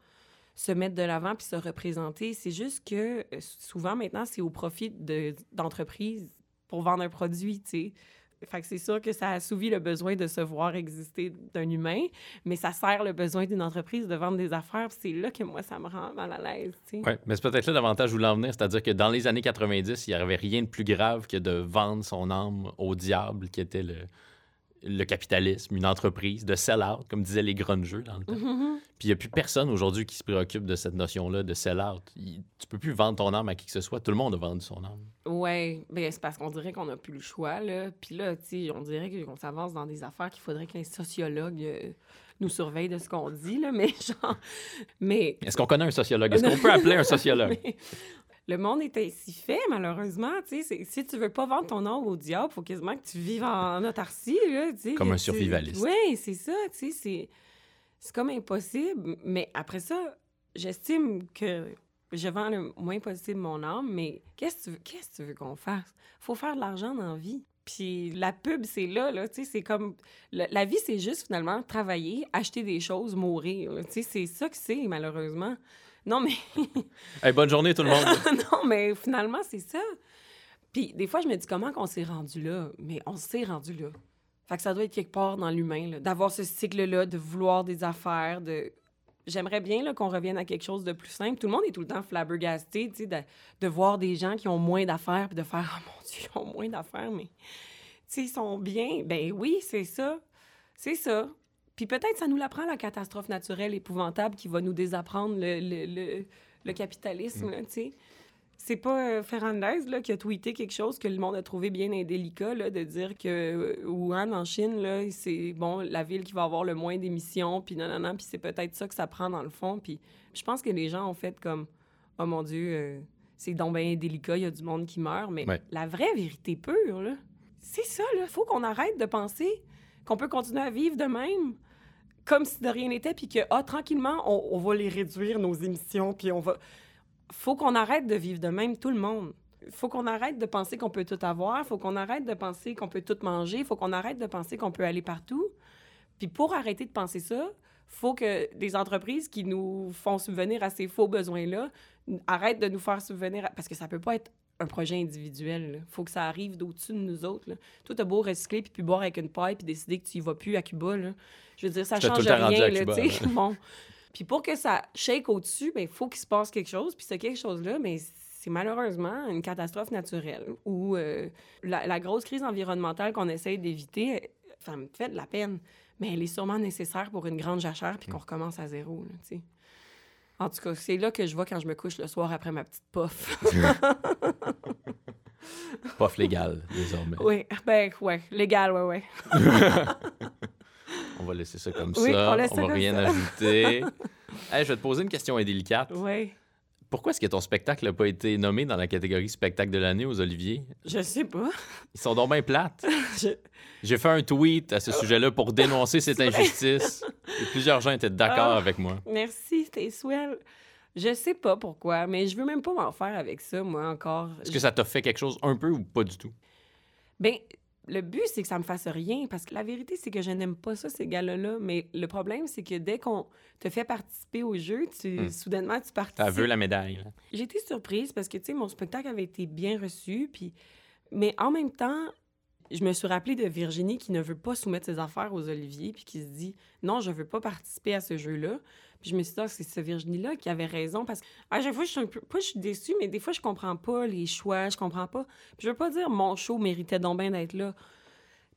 B: se mettre de l'avant puis se représenter. C'est juste que euh, souvent, maintenant, c'est au profit de- d'entreprises pour vendre un produit, tu sais. Fait c'est sûr que ça assouvit le besoin de se voir exister d'un humain, mais ça sert le besoin d'une entreprise de vendre des affaires. C'est là que moi, ça me rend mal à l'aise.
A: Ouais, mais c'est peut-être là davantage où l'en venir. C'est-à-dire que dans les années 90, il n'y avait rien de plus grave que de vendre son âme au diable, qui était le, le capitalisme, une entreprise, de sell-out, comme disaient les grungeux dans le temps.
B: Mhm.
A: Puis il n'y a plus personne aujourd'hui qui se préoccupe de cette notion-là de sell-out. Tu peux plus vendre ton âme à qui que ce soit. Tout le monde a vendu son âme.
B: Ouais, ben c'est parce qu'on dirait qu'on n'a plus le choix, là. Puis là, on dirait qu'on s'avance dans des affaires qu'il faudrait que les sociologues euh, nous surveillent de ce qu'on dit, là. Mais genre... Mais
A: Est-ce qu'on connaît un sociologue? Est-ce qu'on peut appeler un sociologue?
B: Mais le monde est ainsi fait, malheureusement. Si tu veux pas vendre ton âme au diable, faut quasiment que tu vives en autarcie, là.
A: Comme un
B: tu-
A: survivaliste.
B: Oui, c'est ça, c'est... Comme impossible. Mais après ça, j'estime que je vends le moins possible mon âme, mais qu'est-ce que tu veux, qu'on fasse? Faut faire de l'argent dans la vie. Puis la pub, c'est là, là, tu sais, c'est comme... le- la vie, c'est juste, finalement, travailler, acheter des choses, mourir. Tu sais, c'est ça que c'est, malheureusement. Non, mais...
A: Hey, bonne journée, tout le monde.
B: non, mais finalement, c'est ça. Puis des fois, je me dis comment qu'on s'est rendu là? Mais on s'est rendu là. Fait que ça doit être quelque part dans l'humain, d'avoir ce cycle-là, de vouloir des affaires, de... J'aimerais bien qu'on revienne à quelque chose de plus simple. Tout le monde est tout le temps flabbergasté, tu sais, de, de voir des gens qui ont moins d'affaires, puis de faire « Oh mon Dieu, ils ont moins d'affaires, mais... » Tu sais, ils sont bien. Ben oui, c'est ça. C'est ça. Puis peut-être ça nous l'apprend, la catastrophe naturelle épouvantable qui va nous désapprendre le, le, le, le capitalisme, là, tu sais. C'est pas euh, Ferrandez là, qui a tweeté quelque chose que le monde a trouvé bien indélicat, là, de dire que euh, Wuhan, en Chine, là, c'est bon, la ville qui va avoir le moins d'émissions, puis non, non, non, puis c'est peut-être ça que ça prend dans le fond. Puis je pense que les gens ont fait comme Oh mon Dieu, euh, c'est donc bien indélicat, il y a du monde qui meurt. Mais
A: Ouais.
B: la vraie vérité pure, là, c'est ça, là. Faut qu'on arrête de penser qu'on peut continuer à vivre de même comme si de rien n'était, puis que, ah, tranquillement, on, va les réduire, nos émissions, puis on va... Faut qu'on arrête de vivre de même, tout le monde. Faut qu'on arrête de penser qu'on peut tout avoir, faut qu'on arrête de penser qu'on peut tout manger, faut qu'on arrête de penser qu'on peut aller partout. Puis pour arrêter de penser ça, faut que des entreprises qui nous font subvenir à ces faux besoins-là arrête de nous faire souvenir, parce que ça peut pas être un projet individuel. Il faut que ça arrive d'au-dessus de nous autres. Là. Toi, t'as beau recycler puis puis boire avec une paille puis décider que tu y vas plus à Cuba. Là. Je veux dire, ça change rien.
A: à
B: Là,
A: Cuba,
B: tu sais.
A: là.
B: bon. Puis pour que ça shake au-dessus, il faut qu'il se passe quelque chose. Puis ce quelque chose-là, c'est malheureusement une catastrophe naturelle ou euh, la, la grosse crise environnementale qu'on essaye d'éviter, ça me fait de la peine. Mais elle est sûrement nécessaire pour une grande jachère puis qu'on recommence à zéro. Là. En tout cas, c'est là que je vois quand je me couche le soir après ma petite puff.
A: Pof légal, désormais.
B: oui, ben ouais, légal, ouais, ouais.
A: On va laisser ça comme
B: Oui,
A: ça.
B: on ça
A: va rien
B: ça.
A: ajouter. Hey, je vais te poser une question indélicate.
B: Ouais.
A: Pourquoi est-ce que ton spectacle n'a pas été nommé dans la catégorie spectacle de l'année aux Oliviers?
B: Je sais pas.
A: Ils sont donc bien plates.
B: Je-
A: J'ai fait un tweet à ce sujet-là pour dénoncer cette injustice. Et plusieurs gens étaient d'accord
B: Ah.
A: avec moi.
B: Merci, c'était swell. Je sais pas pourquoi, mais je veux même pas m'en faire avec ça, moi, encore.
A: Est-ce que ça t'a fait quelque chose un peu ou pas du tout?
B: Ben, le but, c'est que ça me fasse rien, parce que la vérité, c'est que je n'aime pas ça, ces gars-là. Mais le problème, c'est que dès qu'on te fait participer au jeu, tu,
A: Hmm.
B: soudainement, tu
A: Ça
B: participes.
A: veut la médaille.
B: J'ai été surprise parce que, tu sais, mon spectacle avait été bien reçu, puis... Mais en même temps, je me suis rappelée de Virginie qui ne veut pas soumettre ses affaires aux Oliviers, puis qui se dit « Non, je veux pas participer à ce jeu-là. » Puis je me suis dit, Ah, c'est ce Virginie-là qui avait raison, parce que à chaque fois, je suis un peu... Pas je suis déçue, mais des fois, je comprends pas les choix, je comprends pas... Puis je veux pas dire mon show méritait donc bien d'être là.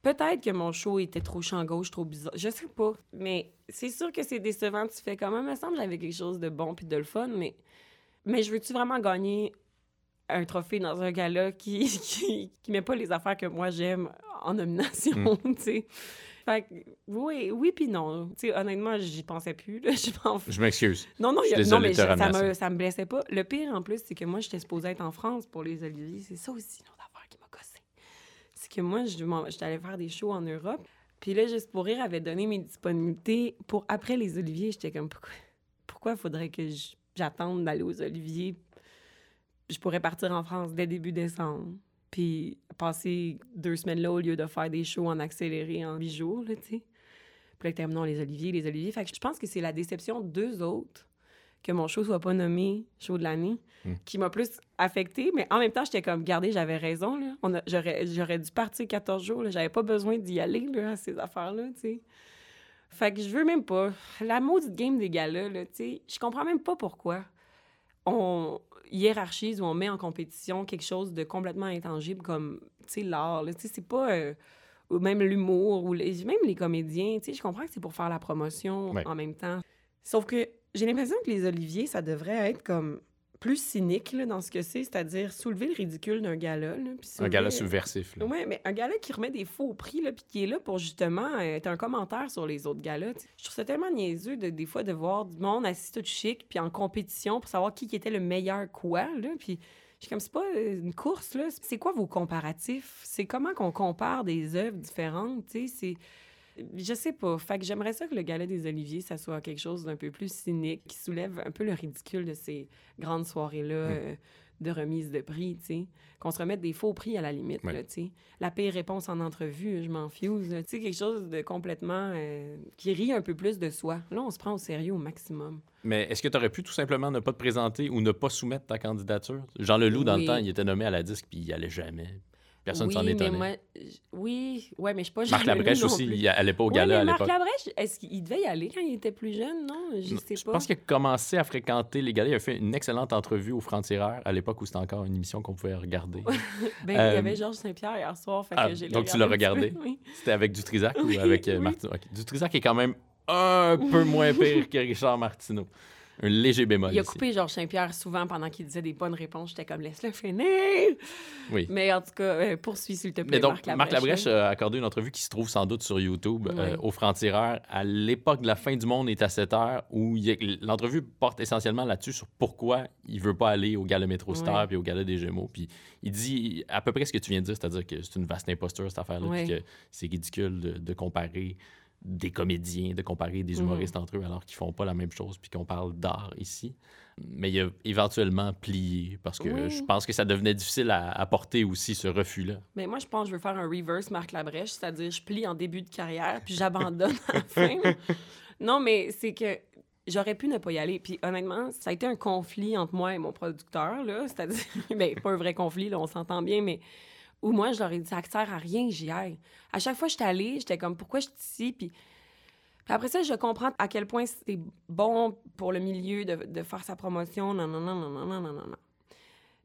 B: Peut-être que mon show était trop champ gauche, trop bizarre. Je sais pas. Mais c'est sûr que c'est décevant. Tu fais quand même, il me semble j'avais quelque chose de bon puis de le fun, mais, mais je veux-tu vraiment gagner un trophée dans un gala qui, qui, qui met pas les affaires que moi j'aime en nomination, tu sais? Fait que, oui, oui puis non. Tu sais, honnêtement, j'y pensais plus. Là. Je.
A: Je m'excuse.
B: Non, non,
A: Je
B: il y
A: suis
B: a- non mais je- ça, me, ça me blessait pas. Le pire, en plus, c'est que moi, j'étais supposée être en France pour les Oliviers. C'est ça aussi, l'autre affaire qui m'a gossé. C'est que moi, j'étais allée faire des shows en Europe. Puis là, Juste pour rire avait donné mes disponibilités pour après les Oliviers. J'étais comme, pourquoi, pourquoi faudrait que j'attende d'aller aux Oliviers? Je pourrais partir en France dès début décembre. Puis passer deux semaines là au lieu de faire des shows en accéléré en huit jours, là, tu sais. Puis là, terminons les Oliviers, les Oliviers. Fait que je pense que c'est la déception d'eux autres que mon show soit pas nommé show de l'année
A: Mm.
B: qui m'a plus affectée. Mais en même temps, j'étais comme, regardez, j'avais raison. Là. On a- j'aurais, j'aurais dû partir 14 jours. Là. J'avais pas besoin d'y aller là, à ces affaires-là, tu sais. Fait que je veux même pas. La maudite game des gars-là, là, tu sais, je comprends même pas pourquoi on hiérarchise ou on met en compétition quelque chose de complètement intangible comme, tu sais, l'art. Tu sais, c'est pas... euh, ou même l'humour, ou les- même les comédiens, tu sais, je comprends que c'est pour faire la promotion
A: Ouais.
B: en même temps. Sauf que j'ai l'impression que les Oliviers, ça devrait être comme plus cynique là, dans ce que c'est, c'est-à-dire soulever le ridicule d'un gala. Là,
A: Un gala subversif.
B: Ouais, mais un gala qui remet des faux prix, là, puis qui est là pour justement être un commentaire sur les autres galas. Je trouve ça tellement niaiseux, de, des fois, de voir du monde assis tout chic, puis en compétition pour savoir qui qui était le meilleur quoi, là. Puis je suis comme, c'est pas euh, une course, là. C'est quoi vos comparatifs? C'est comment qu'on compare des œuvres différentes, tu sais? C'est... Je sais pas. Fait que j'aimerais ça que le gala des Oliviers, ça soit quelque chose d'un peu plus cynique, qui soulève un peu le ridicule de ces grandes soirées-là euh, de remise de prix, tu sais. Qu'on se remette des faux prix à la limite,
A: Ouais.
B: là, tu sais. La pire réponse en entrevue, je m'en fuse. Tu sais, quelque chose de complètement... euh, qui rit un peu plus de soi. Là, on se prend au sérieux au maximum.
A: Mais est-ce que tu aurais pu tout simplement ne pas te présenter ou ne pas soumettre ta candidature? Jean Leloup, dans le temps, il était nommé à la disque puis il y allait jamais. Personne
B: oui,
A: s'en
B: mais
A: étonnait.
B: moi... Oui, ouais, mais je suis pas...
A: Marc Labrèche aussi,
B: plus.
A: il allait pas au gala à
B: Marc
A: l'époque.
B: Labrèche, est-ce qu'il devait y aller quand il était plus jeune? Non, je
A: Non,
B: sais
A: Je
B: pas.
A: pense qu'il a commencé à fréquenter les galas. Il a fait une excellente entrevue au Franc-Tireur à l'époque où c'était encore une émission qu'on pouvait regarder.
B: Ben, il y
A: Euh,
B: avait Georges Saint-Pierre hier soir, fait
A: ah,
B: que j'ai
A: donc tu l'as regardé?
B: Oui.
A: C'était avec Dutrisac ou
B: Oui,
A: avec euh,
B: oui.
A: Martineau? Ok. Dutrisac est quand même un peu moins pire que Richard Martineau. Un léger bémol.
B: Il a coupé Georges Saint-Pierre souvent pendant qu'il disait des bonnes réponses. J'étais comme, laisse-le finir!
A: Oui.
B: Mais en tout cas, euh, poursuis, s'il te plaît,
A: Mais donc,
B: Marc Labrèche.
A: Marc Labrèche
B: là.
A: a accordé une entrevue qui se trouve sans doute sur YouTube euh,
B: Ouais.
A: au Franc-Tireur à l'époque de la fin du monde est à 7 heures où l'entrevue porte essentiellement là-dessus sur pourquoi il veut pas aller au gala Métro Star
B: Ouais.
A: puis au gala des Gémeaux. Puis il dit à peu près ce que tu viens de dire, c'est-à-dire que c'est une vaste imposture cette affaire-là, puis
B: Ouais.
A: que c'est ridicule de, de comparer des comédiens, de comparer des
B: Mhm.
A: humoristes entre eux alors qu'ils font pas la même chose puis qu'on parle d'art ici. Mais il a éventuellement plié parce que
B: Oui.
A: je pense que ça devenait difficile à, à porter aussi ce refus-là.
B: Mais moi, je pense que je veux faire un reverse Marc Labrèche, c'est-à-dire je plie en début de carrière, puis j'abandonne à la fin. Non, mais c'est que j'aurais pu ne pas y aller. Puis honnêtement, ça a été un conflit entre moi et mon producteur, là. C'est-à-dire, ben, pas un vrai conflit, là, on s'entend bien, mais où moi, je leur ai dit, ça ne sert à rien que j'y aille. À chaque fois que j'étais allée, j'étais comme, pourquoi je suis ici? Puis, puis après ça, je comprends à quel point c'est bon pour le milieu de, de faire sa promotion. Non, non, non, non, non, non, non, non.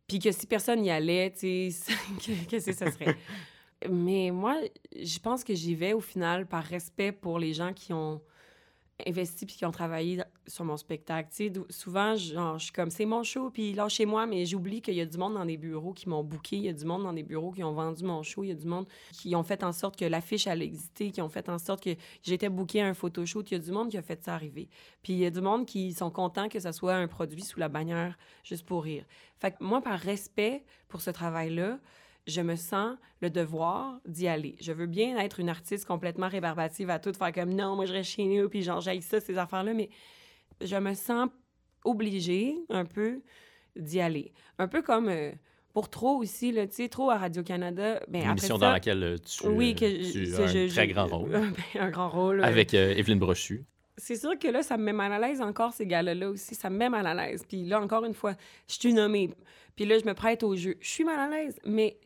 B: Puis que si personne y allait, tu sais, qu'est-ce que ça serait? Mais moi, je pense que j'y vais au final par respect pour les gens qui ont investi puis qui ont travaillé sur mon spectacle. Tu sais, souvent, je suis comme, c'est mon show, puis là, chez moi, mais j'oublie qu'il y a du monde dans des bureaux qui m'ont booké, il y a du monde dans des bureaux qui ont vendu mon show, il y a du monde qui ont fait en sorte que l'affiche allait exister, qui ont fait en sorte que j'étais booké à un photoshoot. Il y a du monde qui a fait ça arriver. Puis il y a du monde qui sont contents que ça soit un produit sous la bannière juste pour rire. Fait moi, par respect pour ce travail-là, je me sens le devoir d'y aller. Je veux bien être une artiste complètement rébarbative à tout, faire comme non, moi je reste chez nous, puis genre j'aille ça, ces affaires-là, mais je me sens obligée un peu d'y aller. Un peu comme euh, pour trop aussi, tu sais, trop à Radio-Canada.
A: Ben, une émission dans laquelle euh, tu,
B: oui, que
A: tu as un très grand rôle.
B: un grand rôle.
A: Avec euh, Evelyne Brochu.
B: C'est sûr que là, ça me met mal à l'aise encore, ces gars-là aussi. Ça me met mal à l'aise. Puis là, encore une fois, je suis nommée. Puis là, je me prête au jeu. Je suis mal à l'aise, mais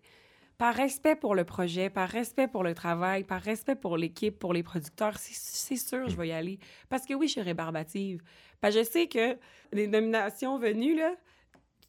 B: par respect pour le projet, par respect pour le travail, par respect pour l'équipe, pour les producteurs, c'est sûr, je vais y aller. Parce que oui, je suis rébarbative. Parce que je sais que les nominations venues, là,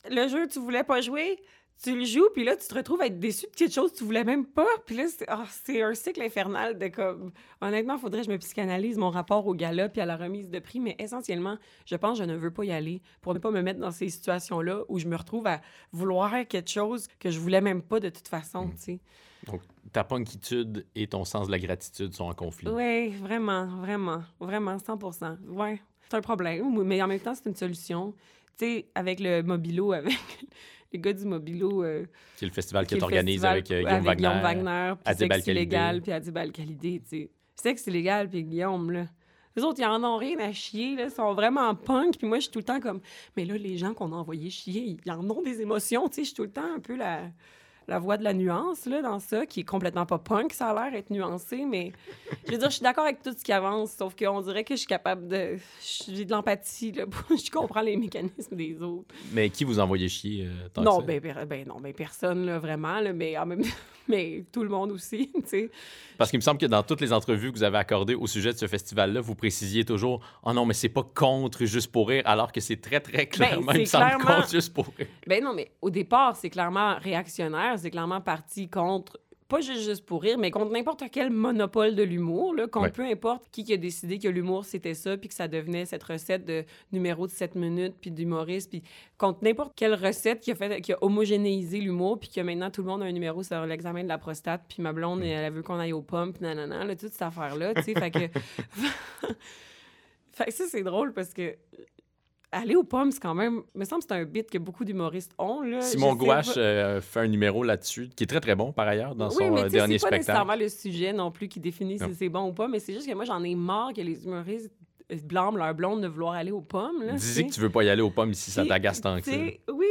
B: le jeu, tu voulais pas jouer, tu le joues, puis là, tu te retrouves à être déçu de quelque chose que tu voulais même pas. Puis là, c'est oh, un cycle infernal de comme... Honnêtement, il faudrait que je me psychanalyse mon rapport au gala puis à la remise de prix, mais essentiellement, je pense que je ne veux pas y aller pour ne pas me mettre dans ces situations-là où je me retrouve à vouloir quelque chose que je voulais même pas de toute façon, mm. tu sais.
A: Donc, ta punkitude et ton sens de la gratitude sont en conflit.
B: Oui, vraiment, vraiment, vraiment, 100 Oui, c'est un problème, mais en même temps, c'est une solution. Tu sais, avec le mobilo, avec les gars du Mobilo.
A: Euh, c'est le festival qui est organisé avec, euh, Guillaume, avec Wagner,
B: Guillaume Wagner, puis Sexe illégal, puis Adib Al-Khalidé, tu sais. Sexe illégal, puis Guillaume, là. Les autres, ils en ont rien à chier, là. Ils sont vraiment punk. Puis moi, je suis tout le temps comme... Mais là, les gens qu'on a envoyés chier, ils en ont des émotions, tu sais. Je suis tout le temps un peu la la voix de la nuance là, dans ça, qui est complètement pas punk, ça a l'air être nuancé, mais je veux dire, je suis d'accord avec tout ce qui avance, sauf qu'on dirait que je suis capable de. J'ai de l'empathie, là, je comprends les mécanismes des autres.
A: Mais qui vous envoyez chier euh, tant
B: non, ben, ben, non, ben personne, là, vraiment, là, mais mais tout le monde aussi, tu sais.
A: Parce qu'il me semble que dans toutes les entrevues que vous avez accordées au sujet de ce festival-là, vous précisiez toujours « Oh non, mais c'est pas contre Juste pour rire », alors que c'est très, très ben, clairement, il me semble, contre Juste pour rire.
B: Ben non, mais au départ, c'est clairement réactionnaire, c'est clairement parti contre pas juste, pour rire, mais contre n'importe quel monopole de l'humour, contre peu importe qui, a décidé que l'humour c'était ça, puis que ça devenait cette recette de numéro de 7 minutes, puis d'humoriste, puis contre n'importe quelle recette qui a, fait, qui a homogénéisé l'humour, puis que maintenant tout le monde a un numéro sur l'examen de la prostate, puis ma blonde, elle, elle veut qu'on aille aux pompes, nanana, là, toute cette affaire-là, tu sais, fait que... fait que ça, c'est drôle parce que aller aux pommes, c'est quand même. Il me semble que c'est un bit que beaucoup d'humoristes ont. Là.
A: Simon Gouache euh, fait un numéro là-dessus, qui est très, très bon par ailleurs dans son
B: mais
A: euh, dernier
B: spectacle.
A: C'est pas
B: nécessairement le sujet non plus qui définit si c'est bon ou pas, mais c'est juste que moi, j'en ai marre que les humoristes blâment leur blonde de vouloir aller aux pommes.
A: Dis que tu veux pas y aller aux pommes ici, ça t'agace tant que ça.
B: Oui,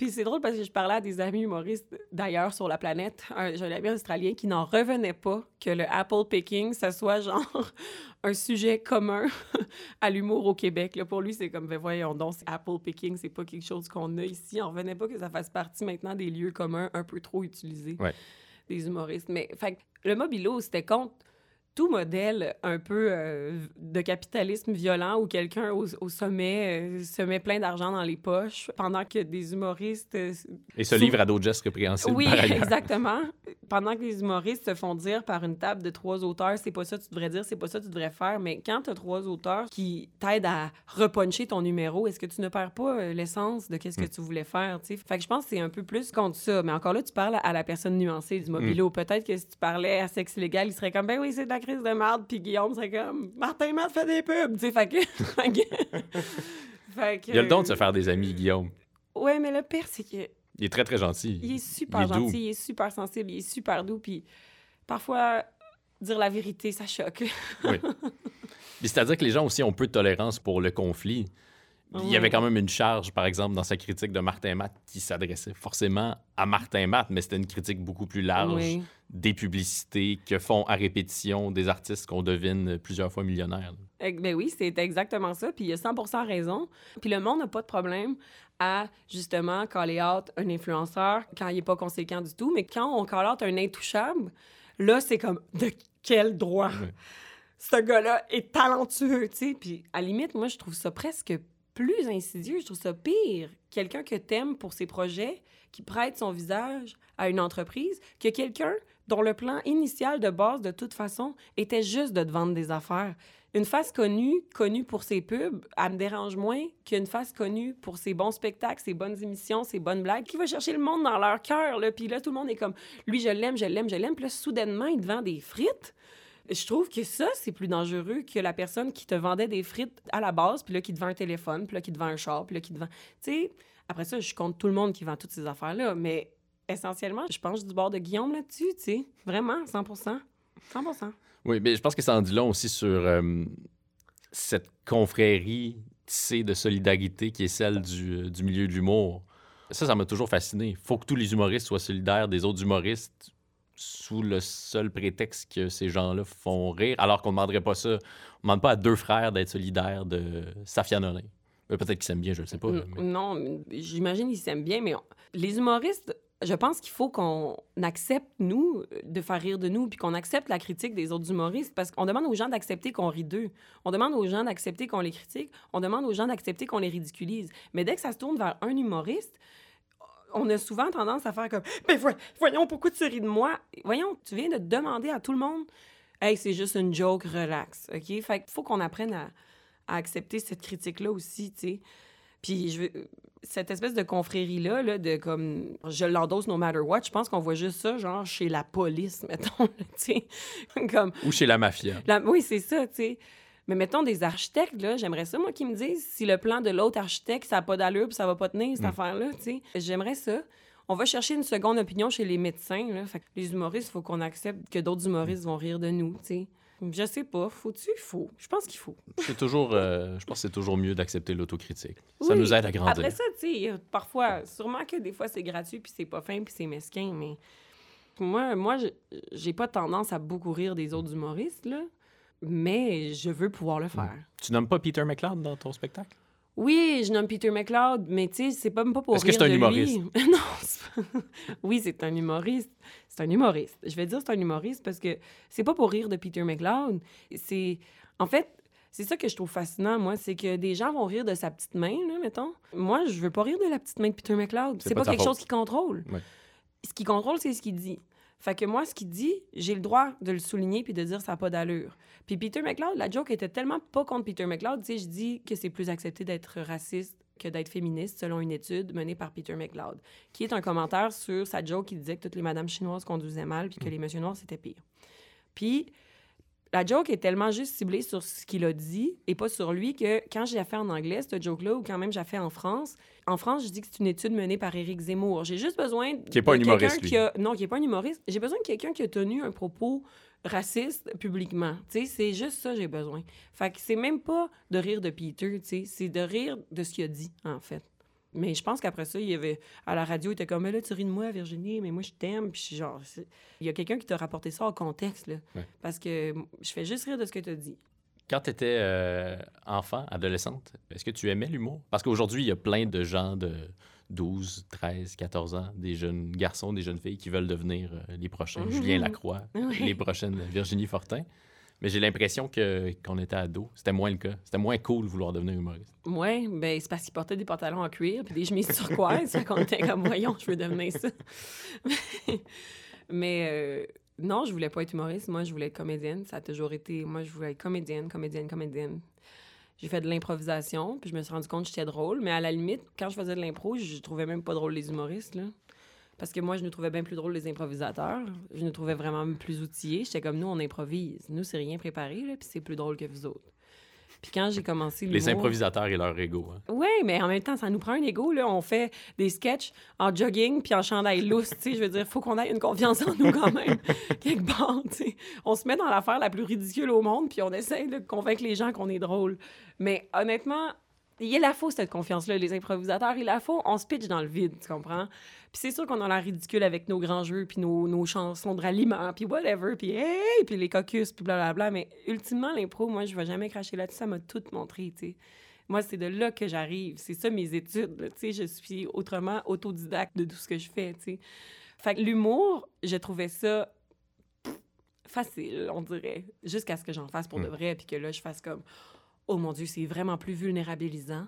B: puis c'est drôle parce que je parlais à des amis humoristes d'ailleurs sur la planète. J'ai un ami australien qui n'en revenait pas que le apple picking, ça soit genre un sujet commun à l'humour au Québec. Là, pour lui, c'est comme, ben voyons donc, apple picking, c'est pas quelque chose qu'on a ici. On revenait pas que ça fasse partie maintenant des lieux communs un peu trop utilisés des humoristes. Mais fait, le mobilo, c'était contre tout modèle un peu euh, de capitalisme violent où quelqu'un au, sommet euh, se met plein d'argent dans les poches pendant que des humoristes... Euh,
A: Et se livrent à d'autres gestes répréhensibles
B: Oui, exactement. Pendant que les humoristes se font dire par une table de trois auteurs, c'est pas ça que tu devrais dire, c'est pas ça que tu devrais faire, mais quand tu as trois auteurs qui t'aident à repuncher ton numéro, est-ce que tu ne perds pas l'essence de qu'est-ce que mm. tu voulais faire, tu Fait que je pense que c'est un peu plus contre ça. Mais encore là, tu parles à la personne nuancée du mobilo. Mm. Peut-être que si tu parlais à sexe illégal, il serait comme, ben oui, c'est de la crise de merde, puis Guillaume serait comme Martin Matt fait des pubs, tu sais, fait que...
A: Il a le don de se faire des amis, Guillaume.
B: Ouais, mais le pire, c'est que.
A: Il est très, très gentil.
B: Il est super gentil, il est super sensible, il est super doux, puis parfois, dire la vérité, ça choque.
A: oui. C'est-à-dire que les gens aussi ont peu de tolérance pour le conflit. Il y avait quand même une charge, par exemple, dans sa critique de Martin Matt qui s'adressait forcément à Martin Matt, mais c'était une critique beaucoup plus large
B: Oui.
A: des publicités que font à répétition des artistes qu'on devine plusieurs fois millionnaires.
B: Eh, Ben oui, c'est exactement ça. Puis il a 100 raison. Puis le monde n'a pas de problème à, justement, caller out un influenceur quand il n'est pas conséquent du tout. Mais quand on call out un intouchable, là, c'est comme de quel droit? Ce gars-là est talentueux, tu sais. Puis à la limite, moi, je trouve ça presque plus insidieux. Je trouve ça pire. Quelqu'un que t'aimes pour ses projets, qui prête son visage à une entreprise, que quelqu'un dont le plan initial de base, de toute façon, était juste de te vendre des affaires. Une face connue, connue pour ses pubs, elle me dérange moins qu'une face connue pour ses bons spectacles, ses bonnes émissions, ses bonnes blagues, qui va chercher le monde dans leur cœur. Puis là, tout le monde est comme, lui, je l'aime, je l'aime, je l'aime. Puis là, soudainement, il te vend des frites. Je trouve que ça, c'est plus dangereux que la personne qui te vendait des frites à la base, puis là, qui te vend un téléphone, puis là, qui te un char, puis là, qui te vend... Tu sais, après ça, je compte tout le monde qui vend toutes ces affaires-là, mais essentiellement, je pense du bord de Guillaume là-dessus, tu sais. Vraiment, 100% 100%
A: Oui, mais je pense que ça en dit long aussi sur euh, cette confrérie tissée de solidarité qui est celle du, euh, du milieu de l'humour. Ça, ça m'a toujours fasciné. faut que tous les humoristes soient solidaires des autres humoristes sous le seul prétexte que ces gens-là font rire, alors qu'on ne demanderait pas ça. On ne demande pas à deux frères d'être solidaires de Safia Nolin. Euh, Peut-être qu'ils s'aiment bien, je ne sais pas. Mais-
B: Non, j'imagine qu'ils s'aiment bien, mais on- les humoristes, je pense qu'il faut qu'on accepte, nous, de faire rire de nous, puis qu'on accepte la critique des autres humoristes, parce qu'on demande aux gens d'accepter qu'on rit d'eux. On demande aux gens d'accepter qu'on les critique. On demande aux gens d'accepter qu'on les ridiculise. Mais dès que ça se tourne vers un humoriste, on a souvent tendance à faire comme Mais voy- voyons, pourquoi tu ris de moi Voyons, tu viens de demander à tout le monde Hey, c'est juste une joke, relax. OK? Fait qu'il faut qu'on apprenne à, à accepter cette critique-là aussi, tu sais. Puis je veux- cette espèce de confrérie-là, là, de comme je l'endosse no matter what, je pense qu'on voit juste ça, genre chez la police, mettons, tu sais. comme,
A: Ou chez la mafia.
B: la- oui, c'est ça, tu sais. Mais mettons des architectes, là, j'aimerais ça, moi, qu'ils me disent si le plan de l'autre architecte, ça n'a pas d'allure puis ça va pas tenir, cette
A: Mm.
B: affaire-là, tu sais. J'aimerais ça. On va chercher une seconde opinion chez les médecins, là. Fait que les humoristes, il faut qu'on accepte que d'autres humoristes vont rire de nous, tu sais. Je sais pas, faut-tu? Faut. Je pense qu'il faut.
A: C'est toujours, euh, je pense que c'est toujours mieux d'accepter l'autocritique. Ça nous aide à grandir.
B: Après ça, tu sais, parfois, sûrement que des fois c'est gratuit puis c'est pas fin puis c'est mesquin, mais moi, moi, je- j'ai pas tendance à beaucoup rire des autres humoristes, là, mais je veux pouvoir le faire.
A: Tu nommes pas Peter McLeod dans ton spectacle?
B: Oui, je nomme Peter McLeod, mais tu sais, c'est pas même pas pour
A: Est-ce que c'est un humoriste?
B: non, c'est pas- oui, c'est un humoriste. C'est un humoriste. Je vais dire c'est un humoriste parce que c'est pas pour rire de Peter McLeod. C'est en fait, c'est ça que je trouve fascinant moi, c'est que des gens vont rire de sa petite main là, mettons. Moi, je veux pas rire de la petite main de Peter McLeod.
A: C'est pas
B: pas, quelque
A: faute.
B: chose qui contrôle.
A: Ouais.
B: Ce qui contrôle, c'est ce qu'il dit. Fait que moi, ce qu'il dit, j'ai le droit de le souligner puis de dire ça n'a pas d'allure. Puis Peter McLeod, la joke était tellement pas contre Peter McLeod. Tu sais, je dis que c'est plus accepté d'être raciste que d'être féministe, selon une étude menée par Peter McLeod, qui est un commentaire sur sa joke qui disait que toutes les madames chinoises conduisaient mal puis que les messieurs noirs, c'était pire. Puis la joke est tellement juste ciblée sur ce qu'il a dit et pas sur lui que quand j'ai fait en anglais, cette joke-là, ou quand même j'ai fait en France, en France, je dis que c'est une étude menée par Éric Zemmour. J'ai juste besoin
A: Qui est pas
B: de
A: un humoriste,
B: qui a- Non, qui n'est pas un humoriste. J'ai besoin de quelqu'un qui a tenu un propos raciste publiquement. Tu sais, c'est juste ça que j'ai besoin. Fait que c'est même pas de rire de Peter, tu sais, c'est de rire de ce qu'il a dit, en fait. Mais je pense qu'après ça, il y avait à la radio, il était comme Mais là tu ris de moi Virginie, mais moi je t'aime, puis je suis genre il y a quelqu'un qui t'a rapporté ça au contexte là,
A: Ouais.
B: parce que je fais juste rire de ce que tu as dit.
A: Quand tu étais enfant, adolescente, est-ce que tu aimais l'humour? Parce qu'aujourd'hui, il y a plein de gens de 12, 13, 14 ans, des jeunes garçons, des jeunes filles qui veulent devenir euh, les prochains. Julien Lacroix,
B: Oui.
A: les prochaines Virginie Fortin. Mais j'ai l'impression que quand on était ado, c'était moins le cas. C'était moins cool vouloir devenir humoriste.
B: Ouais, ben c'est parce qu'il portait des pantalons en cuir puis des chemises turquoises, fait qu'on était comme voyons, je veux devenir ça. Mais euh, non, je voulais pas être humoriste, moi je voulais être comédienne, ça a toujours été moi je voulais être comédienne, comédienne, comédienne. J'ai fait de l'improvisation, puis je me suis rendu compte que j'étais drôle, mais à la limite, quand je faisais de l'impro, je trouvais même pas drôle les humoristes là. Parce que moi, je nous trouvais bien plus drôle les improvisateurs. Je nous trouvais vraiment plus outillés. J'étais comme nous, on improvise. Nous, c'est rien préparé, là, puis c'est plus drôle que vous autres. Puis quand j'ai commencé
A: Les improvisateurs et leur ego. hein.
B: oui, mais en même temps, ça nous prend un ego. Là. On fait des sketchs en jogging puis en chandail lousse. Je veux dire, faut qu'on ait une confiance en nous quand même. Quelque part, tu sais. On se met dans l'affaire la plus ridicule au monde puis on essaie de convaincre les gens qu'on est drôle. Mais honnêtement, il la faut, cette confiance-là. Les improvisateurs, il la faut. On se pitch dans le vide, tu comprends? Puis c'est sûr qu'on a l'air ridicule avec nos grands jeux, puis nos, nos chansons de ralliement, puis whatever, puis hey, puis les caucus, puis blablabla. Mais ultimement, l'impro, moi, je vais jamais cracher là-dessus. Ça m'a tout montré, tu sais. Moi, c'est de là que j'arrive. C'est ça mes études, tu sais. Je suis autrement autodidacte de tout ce que je fais, tu sais. Fait que l'humour, j'ai trouvé ça facile, on dirait, jusqu'à ce que j'en fasse pour de vrai, puis que là, je fasse comme, oh mon Dieu, c'est vraiment plus vulnérabilisant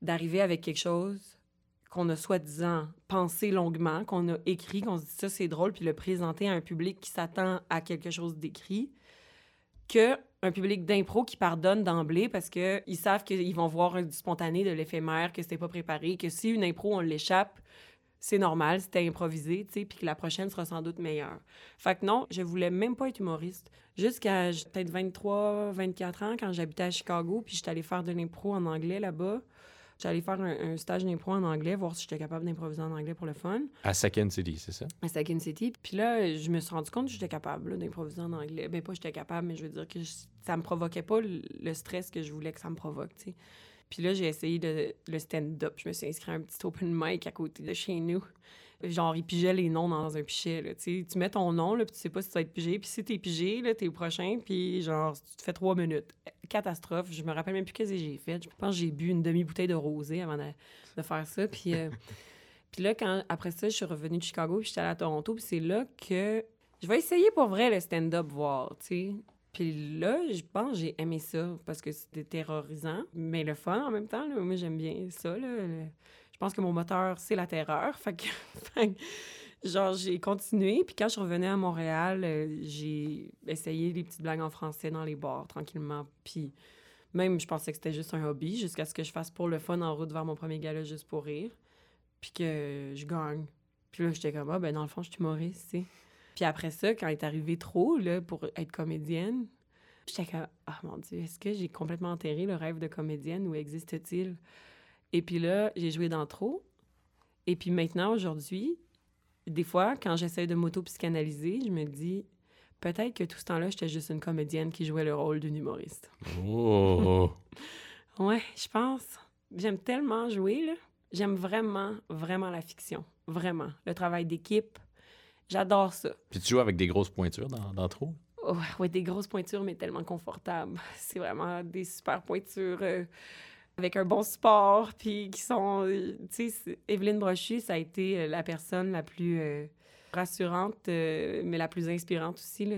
B: d'arriver avec quelque chose qu'on a soi-disant pensé longuement, qu'on a écrit, qu'on se dit ça c'est drôle, puis le présenter à un public qui s'attend à quelque chose d'écrit, que un public d'impro qui pardonne d'emblée parce qu'ils savent qu'ils vont voir du spontané, de l'éphémère, que c'était pas préparé, que si une impro, on l'échappe, c'est normal, c'était improvisé, tu sais, puis que la prochaine sera sans doute meilleure. Fait que non, je voulais même pas être humoriste. Jusqu'à peut-être 23, 24 ans, quand j'habitais à Chicago, puis j'étais allée faire de l'impro en anglais là-bas. J'allais faire un, stage d'impro en anglais, voir si j'étais capable d'improviser en anglais pour le fun.
A: À Second City, c'est ça?
B: À Second City. Puis là, je me suis rendu compte que j'étais capable d'improviser en anglais. Ben pas j'étais capable, mais je veux dire que ça me provoquait pas le, stress que je voulais que ça me provoque, tu sais. Puis là, j'ai essayé de, le stand-up. Je me suis inscrit à un petit open mic à côté de chez nous. Genre, ils pigeaient les noms dans un pichet. Tu mets ton nom, là, puis tu sais pas si tu vas être pigé. Puis si t'es pigé, là, t'es au prochain, puis genre, tu te fais trois minutes. Catastrophe. Je me rappelle même plus qu'est-ce que j'ai fait. Je pense que j'ai bu une demi-bouteille de rosé avant de, faire ça. Puis, euh, puis là, quand, après ça, je suis revenue de Chicago, puis j'étais allée à Toronto. Puis c'est là que je vais essayer pour vrai le stand-up, voir, tu sais. Puis là, je pense que j'ai aimé ça parce que c'était terrorisant, mais le fun en même temps. Là, moi, j'aime bien ça. Là, je pense que mon moteur, c'est la terreur. Fait que, genre, j'ai continué. Puis quand je revenais à Montréal, euh, j'ai essayé des petites blagues en français dans les bars, tranquillement. Puis même, je pensais que c'était juste un hobby, jusqu'à ce que je fasse pour le fun en route vers mon premier gala juste pour rire. Puis que je gagne. Puis là, j'étais comme, ah, ben dans le fond, je suis humoriste, tu sais. Puis après ça, quand est arrivé trop, là, pour être comédienne, j'étais comme, ah mon Dieu, est-ce que j'ai complètement enterré le rêve de comédienne ou existe-t-il? Et puis là, j'ai joué dans trop. Et puis maintenant, aujourd'hui, des fois, quand j'essaie de m'auto-psychanalyser, je me dis peut-être que tout ce temps-là, j'étais juste une comédienne qui jouait le rôle d'une humoriste.
A: Oh!
B: ouais, je pense. J'aime tellement jouer, là. J'aime vraiment, vraiment la fiction. Vraiment. Le travail d'équipe. J'adore ça.
A: Puis tu joues avec des grosses pointures dans, dans trop?
B: Oh, ouais, des grosses pointures, mais tellement confortables. C'est vraiment des super pointures. Euh, avec un bon support, puis qui sont... Euh, tu sais, Evelyne Brochu, ça a été euh, la personne la plus euh, rassurante, mais la plus inspirante aussi. Là,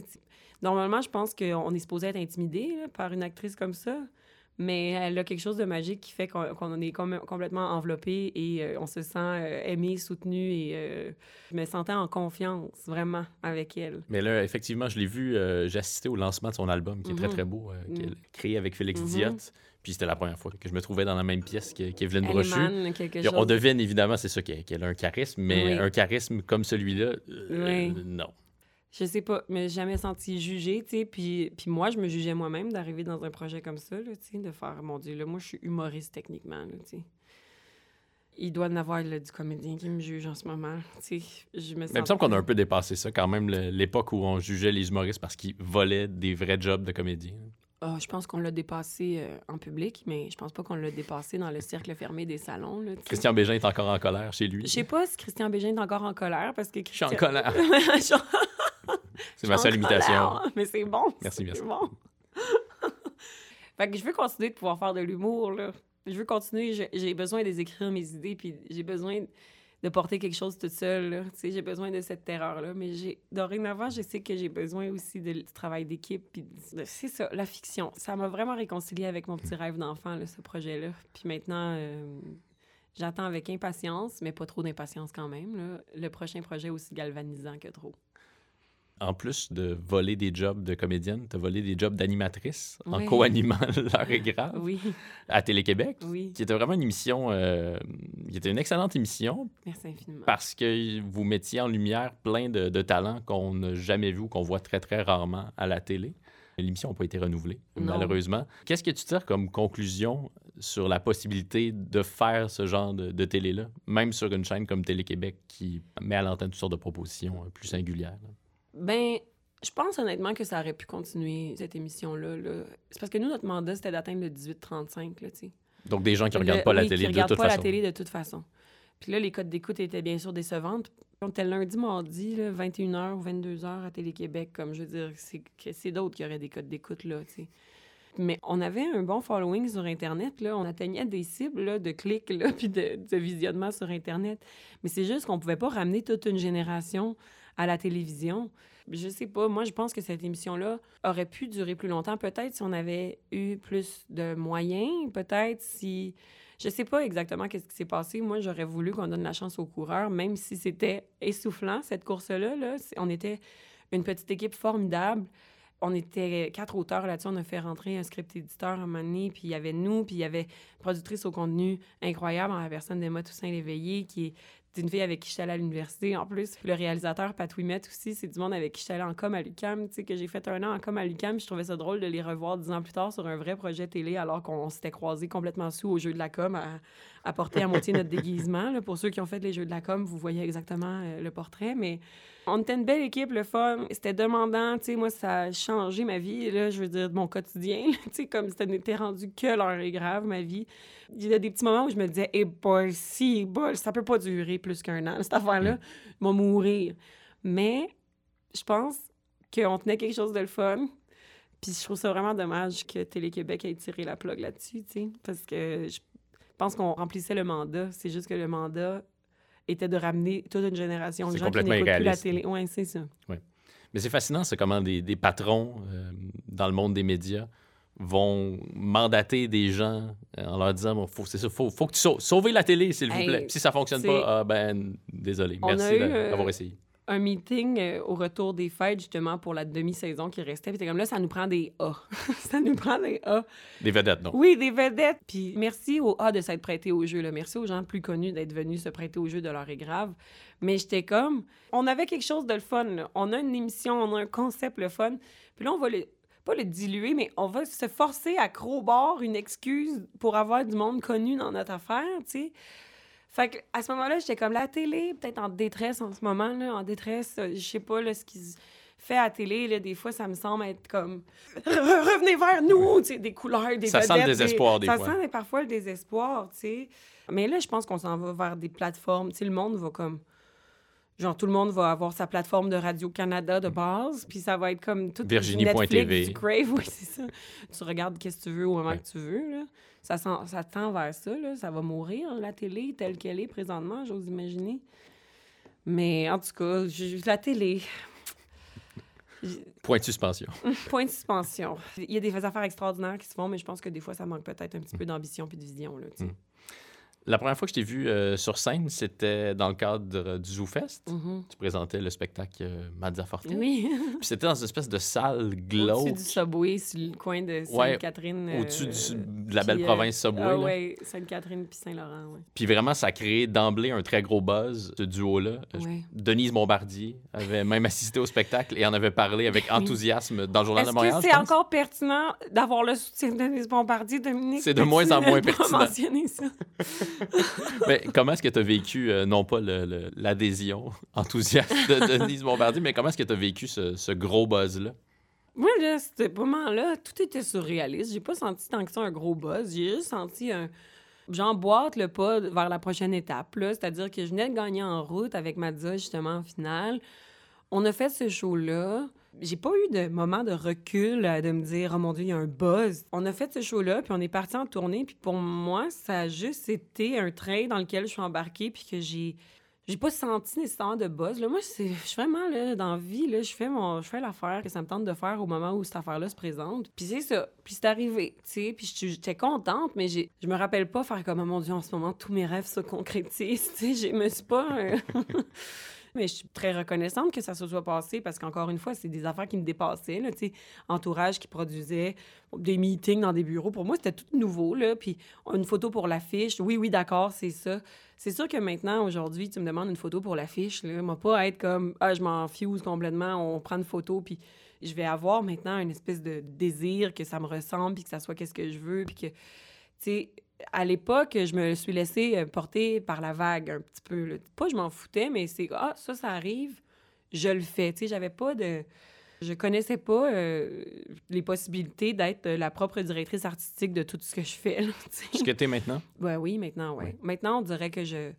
B: Normalement, je pense qu'on est supposé être intimidé par une actrice comme ça, mais elle a quelque chose de magique qui fait qu'on est complètement enveloppé et on se sent aimé, soutenu et je me sentais en confiance vraiment avec elle.
A: Mais là, effectivement, je l'ai vu, j'ai assisté au lancement de son album qui est très, mm-hmm. très beau, mm. créé avec Félix mm Diot. Puis c'était la première fois que je me trouvais dans la même pièce qu'Evelyne Brochu. On devine évidemment, c'est ça, qu'elle a un charisme, mais un charisme comme celui-là, euh, non.
B: Je sais pas, mais jamais senti jugée, tu sais. Puis, puis moi, je me jugeais moi-même d'arriver dans un projet comme ça, tu sais, de faire, mon Dieu, là, moi, je suis humoriste techniquement, tu sais. Il doit y en avoir du comédien qui me juge en ce moment. Tu sais, je me sens.
A: Mais il me semble qu'on a un peu dépassé ça quand même, l'époque où on jugeait les humoristes parce qu'ils volaient des vrais jobs de comédien.
B: Ah, je pense qu'on l'a dépassé euh, en public, mais je pense pas qu'on l'a dépassé dans le cercle fermé des salons.
A: Christian Bégin est encore en colère chez lui.
B: Je sais pas si Christian Bégin est encore en colère parce que
A: Je suis en colère. c'est ma seule imitation.
B: Mais c'est bon.
A: Merci, merci.
B: Bon. fait que je veux continuer de pouvoir faire de l'humour. Je veux continuer. J'ai besoin d'écrire mes idées, puis j'ai besoin de porter quelque chose toute seule. J'ai besoin de cette terreur-là. Mais dorénavant, je sais que j'ai besoin aussi de, du travail d'équipe. C'est ça, la fiction. Ça m'a vraiment réconcilié avec mon petit rêve d'enfant, ce projet-là. Puis maintenant, euh, j'attends avec impatience, mais pas trop d'impatience quand même. Le prochain projet aussi galvanisant que trop
A: en plus de voler des jobs de comédienne, tu as volé des jobs d'animatrice en co-animant L'heure est grave
B: oui.
A: à Télé-Québec,
B: oui.
A: qui était vraiment une émission, euh, qui était une excellente émission.
B: Merci infiniment.
A: Parce que vous mettiez en lumière plein de, talents qu'on n'a jamais vus, qu'on voit très, très rarement à la télé. L'émission n'a pas été renouvelée, malheureusement. Qu'est-ce que tu tires comme conclusion sur la possibilité de faire ce genre de, télé-là, même sur une chaîne comme Télé-Québec qui met à l'antenne toutes sortes de propositions euh, plus singulières?
B: Ben, je pense honnêtement que ça aurait pu continuer, cette émission-là. C'est parce que nous, notre mandat, c'était d'atteindre le 18-35, là, tu sais.
A: Donc, des gens qui
B: Le-
A: regardent pas la télé
B: qui
A: de
B: regardent
A: toute
B: pas
A: façon.
B: la télé de toute façon. Puis là, les codes d'écoute étaient bien sûr décevantes. On était lundi, mardi, là, 21h ou 22h à Télé-Québec. Comme je veux dire, c'est c'est d'autres qui auraient des codes d'écoute, là, tu sais. Mais on avait un bon following sur Internet, là. On atteignait des cibles, là, de clics, là, puis de, de visionnement sur Internet. Mais c'est juste qu'on pouvait pas ramener toute une génération à la télévision. Je sais pas, moi, je pense que cette émission-là aurait pu durer plus longtemps. Peut-être si on avait eu plus de moyens, peut-être si... Je sais pas exactement qu'est-ce qui s'est passé. Moi, j'aurais voulu qu'on donne la chance aux coureurs, même si c'était essoufflant, cette course-là. Là. On était une petite équipe formidable. On était quatre auteurs là-dessus. On a fait rentrer un script éditeur à un moment. Puis il y avait nous, puis il y avait productrice au contenu incroyable en la personne d'Emma Toussaint-Léveillé, qui est une fille avec qui à l'université en plus. Le réalisateur, Pat Ouimet aussi, c'est du monde avec qui j'étais allée en com à l'UQAM. Tu sais, que j'ai fait un an en com à l'UQAM. Je trouvais ça drôle de les revoir dix ans plus tard sur un vrai projet télé alors qu'on s'était croisés complètement sous au jeu de la com à porter à moitié notre déguisement. là. Pour ceux qui ont fait les jeux de la com, vous voyez exactement euh, le portrait. Mais on était une belle équipe, le fun. C'était demandant. Tu sais, moi, ça a changé ma vie, là, je veux dire, de mon quotidien. Tu sais, comme ça n'était rendu que l'heure est grave, ma vie. Il y a des petits moments où je me disais, eh boy, si, boy, ça peut pas durer plus qu'un an, cette affaire-là. Je vais mourir. Mais je pense qu'on tenait quelque chose de le fun. Puis je trouve ça vraiment dommage que Télé-Québec ait tiré la plug là-dessus, tu sais, parce que je pense qu'on remplissait le mandat. C'est juste que le mandat était de ramener toute une génération de gens qui n'écoutent plus la télé. Oui, c'est ça.
A: Mais c'est fascinant, c'est comment des, des patrons euh, dans le monde des médias vont mandater des gens euh, en leur disant bon, faut, c'est ça, faut, faut que tu sauves, la télé, s'il vous
B: Hey,
A: plaît. Puis si ça fonctionne pas, ah ben, désolé. Merci
B: eu, euh,
A: d'avoir essayé.
B: Un meeting euh, au retour des fêtes, justement, pour la demi-saison qui restait. Puis comme là, ça nous prend des A. ça nous prend des A.
A: Des vedettes, non.
B: Oui, des vedettes. Puis merci aux A de s'être prêtés au jeu. Là. Merci aux gens plus connus d'être venus se prêter au jeu de l'heure est grave. Mais j'étais comme, on avait quelque chose de le fun. là. On a une émission, on a un concept le fun. Puis là, on va le, pas le diluer, mais on va se forcer à crowbar une excuse pour avoir du monde connu dans notre affaire, tu sais. Fait que à ce moment-là, j'étais comme la télé, peut-être en détresse en ce moment, là, en détresse. euh, Je sais pas là, ce qui se fait à télé, là, des fois, ça me semble être comme Re- revenez vers nous, tu sais, des couleurs, des
A: Ça sent le
B: des-
A: désespoir, des
B: ça
A: fois.
B: sent parfois le désespoir, tu sais. Mais là, je pense qu'on s'en va vers des plateformes. Tu sais, le monde va comme. Genre, tout le monde va avoir sa plateforme de Radio-Canada de base, puis ça va être comme tout
A: Virginie.tv.
B: Du Crave, oui, c'est ça. Tu regardes qu'est-ce que tu veux au moment
A: Ouais.
B: que tu veux, là. Ça, sent- ça tend vers ça, là. Ça va mourir, la télé, telle qu'elle est présentement, j'ose imaginer. Mais en tout cas, la télé,
A: Point de suspension.
B: point de suspension. Il y a des affaires extraordinaires qui se font, mais je pense que des fois, ça manque peut-être un petit peu d'ambition puis de vision, là, tu sais.
A: Mm. La première fois que je t'ai vu euh, sur scène, c'était dans le cadre euh, du ZooFest.
B: Mhm.
A: Tu présentais le spectacle euh, Mazza Forte.
B: Oui.
A: Puis c'était dans une espèce de salle glauque,
B: Au-dessus du Subway, sur le coin de Sainte-Catherine. euh,
A: au-dessus de la belle
B: puis,
A: province Subway.
B: Ah ouais, Sainte-Catherine puis Saint-Laurent, ouais.
A: Puis vraiment, ça a créé d'emblée un très gros buzz, ce duo-là.
B: Ouais.
A: Denise Bombardier avait même assisté au spectacle et en avait parlé avec enthousiasme dans le Journal de
B: Est-ce
A: Montréal.
B: que
A: je
B: c'est encore pertinent d'avoir le soutien de Denise Bombardier, Dominique?
A: C'est de moins en moins pertinent.
B: mentionner ça?
A: Mais comment est-ce que tu as vécu, euh, non pas l'adhésion enthousiaste de Denise Bombardier, mais comment est-ce que tu as vécu ce, gros buzz-là?
B: Moi, là, ce moment-là, tout était surréaliste. J'ai pas senti tant que ça un gros buzz. J'ai juste senti un. J'emboîte le pas vers la prochaine étape. C'est-à-dire que je venais de gagner en route avec Madza, justement, en finale. On a fait ce show-là. J'ai pas eu de moment de recul euh, de me dire, oh mon Dieu, il y a un buzz. On a fait ce show-là, puis on est parti en tournée. Puis pour moi, ça a juste été un train dans lequel je suis embarquée, puis que j'ai. J'ai pas senti nécessairement de buzz. Là, moi, c'est, je suis vraiment là, dans la vie, là, je fais mon, je fais l'affaire que ça me tente de faire au moment où cette affaire-là se présente. Puis c'est ça. Puis c'est arrivé, tu sais. Puis j'étais contente, mais j'ai, je me rappelle pas faire comme, oh mon Dieu, en ce moment, tous mes rêves se concrétisent. Tu sais, je me suis pas. Mais je suis très reconnaissante que ça se soit passé parce qu'encore une fois, c'est des affaires qui me dépassaient. Là, entourage qui produisait des meetings dans des bureaux. Pour moi, c'était tout nouveau. Là. Puis une photo pour l'affiche. Oui, oui, d'accord, c'est ça. C'est sûr que maintenant, aujourd'hui, tu me demandes une photo pour l'affiche. Là, moi, pas être comme Ah, je m'en fuse complètement, on prend une photo, puis je vais avoir maintenant une espèce de désir que ça me ressemble, puis que ça soit qu'est-ce que je veux, puis que, tu sais, à l'époque, je me suis laissée euh, porter par la vague un petit peu. là. Pas je m'en foutais, mais c'est Ah, ça, ça arrive, je le fais. Tu sais, j'avais pas de. Je connaissais pas euh, les possibilités d'être la propre directrice artistique de tout ce que je fais. là.
A: Ce que tu es maintenant?
B: Ouais, oui, maintenant, oui. Maintenant, on dirait que je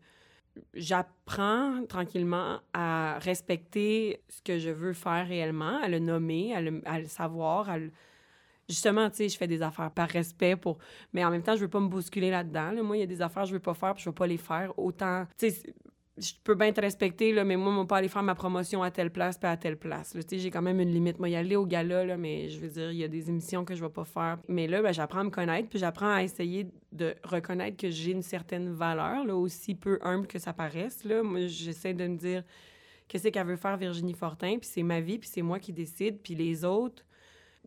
B: j'apprends tranquillement à respecter ce que je veux faire réellement, à le nommer, à le, à le savoir, à le- Justement, tu je fais des affaires par respect pour... Mais en même temps, je veux pas me bousculer là-dedans. là. Moi, il y a des affaires que je veux pas faire puis je veux pas les faire. Autant... Tu je peux bien te respecter, mais moi, je vais pas aller faire ma promotion à telle place puis à telle place. j'ai quand même une limite. Moi, y aller au gala, là, mais je veux dire, il y a des émissions que je vais pas faire. Mais là, ben, j'apprends à me connaître puis j'apprends à essayer de reconnaître que j'ai une certaine valeur, là, aussi peu humble que ça paraisse. Là. Moi, j'essaie de me dire qu'est-ce qu'elle veut faire Virginie Fortin, puis c'est ma vie, puis c'est moi qui décide, puis les autres,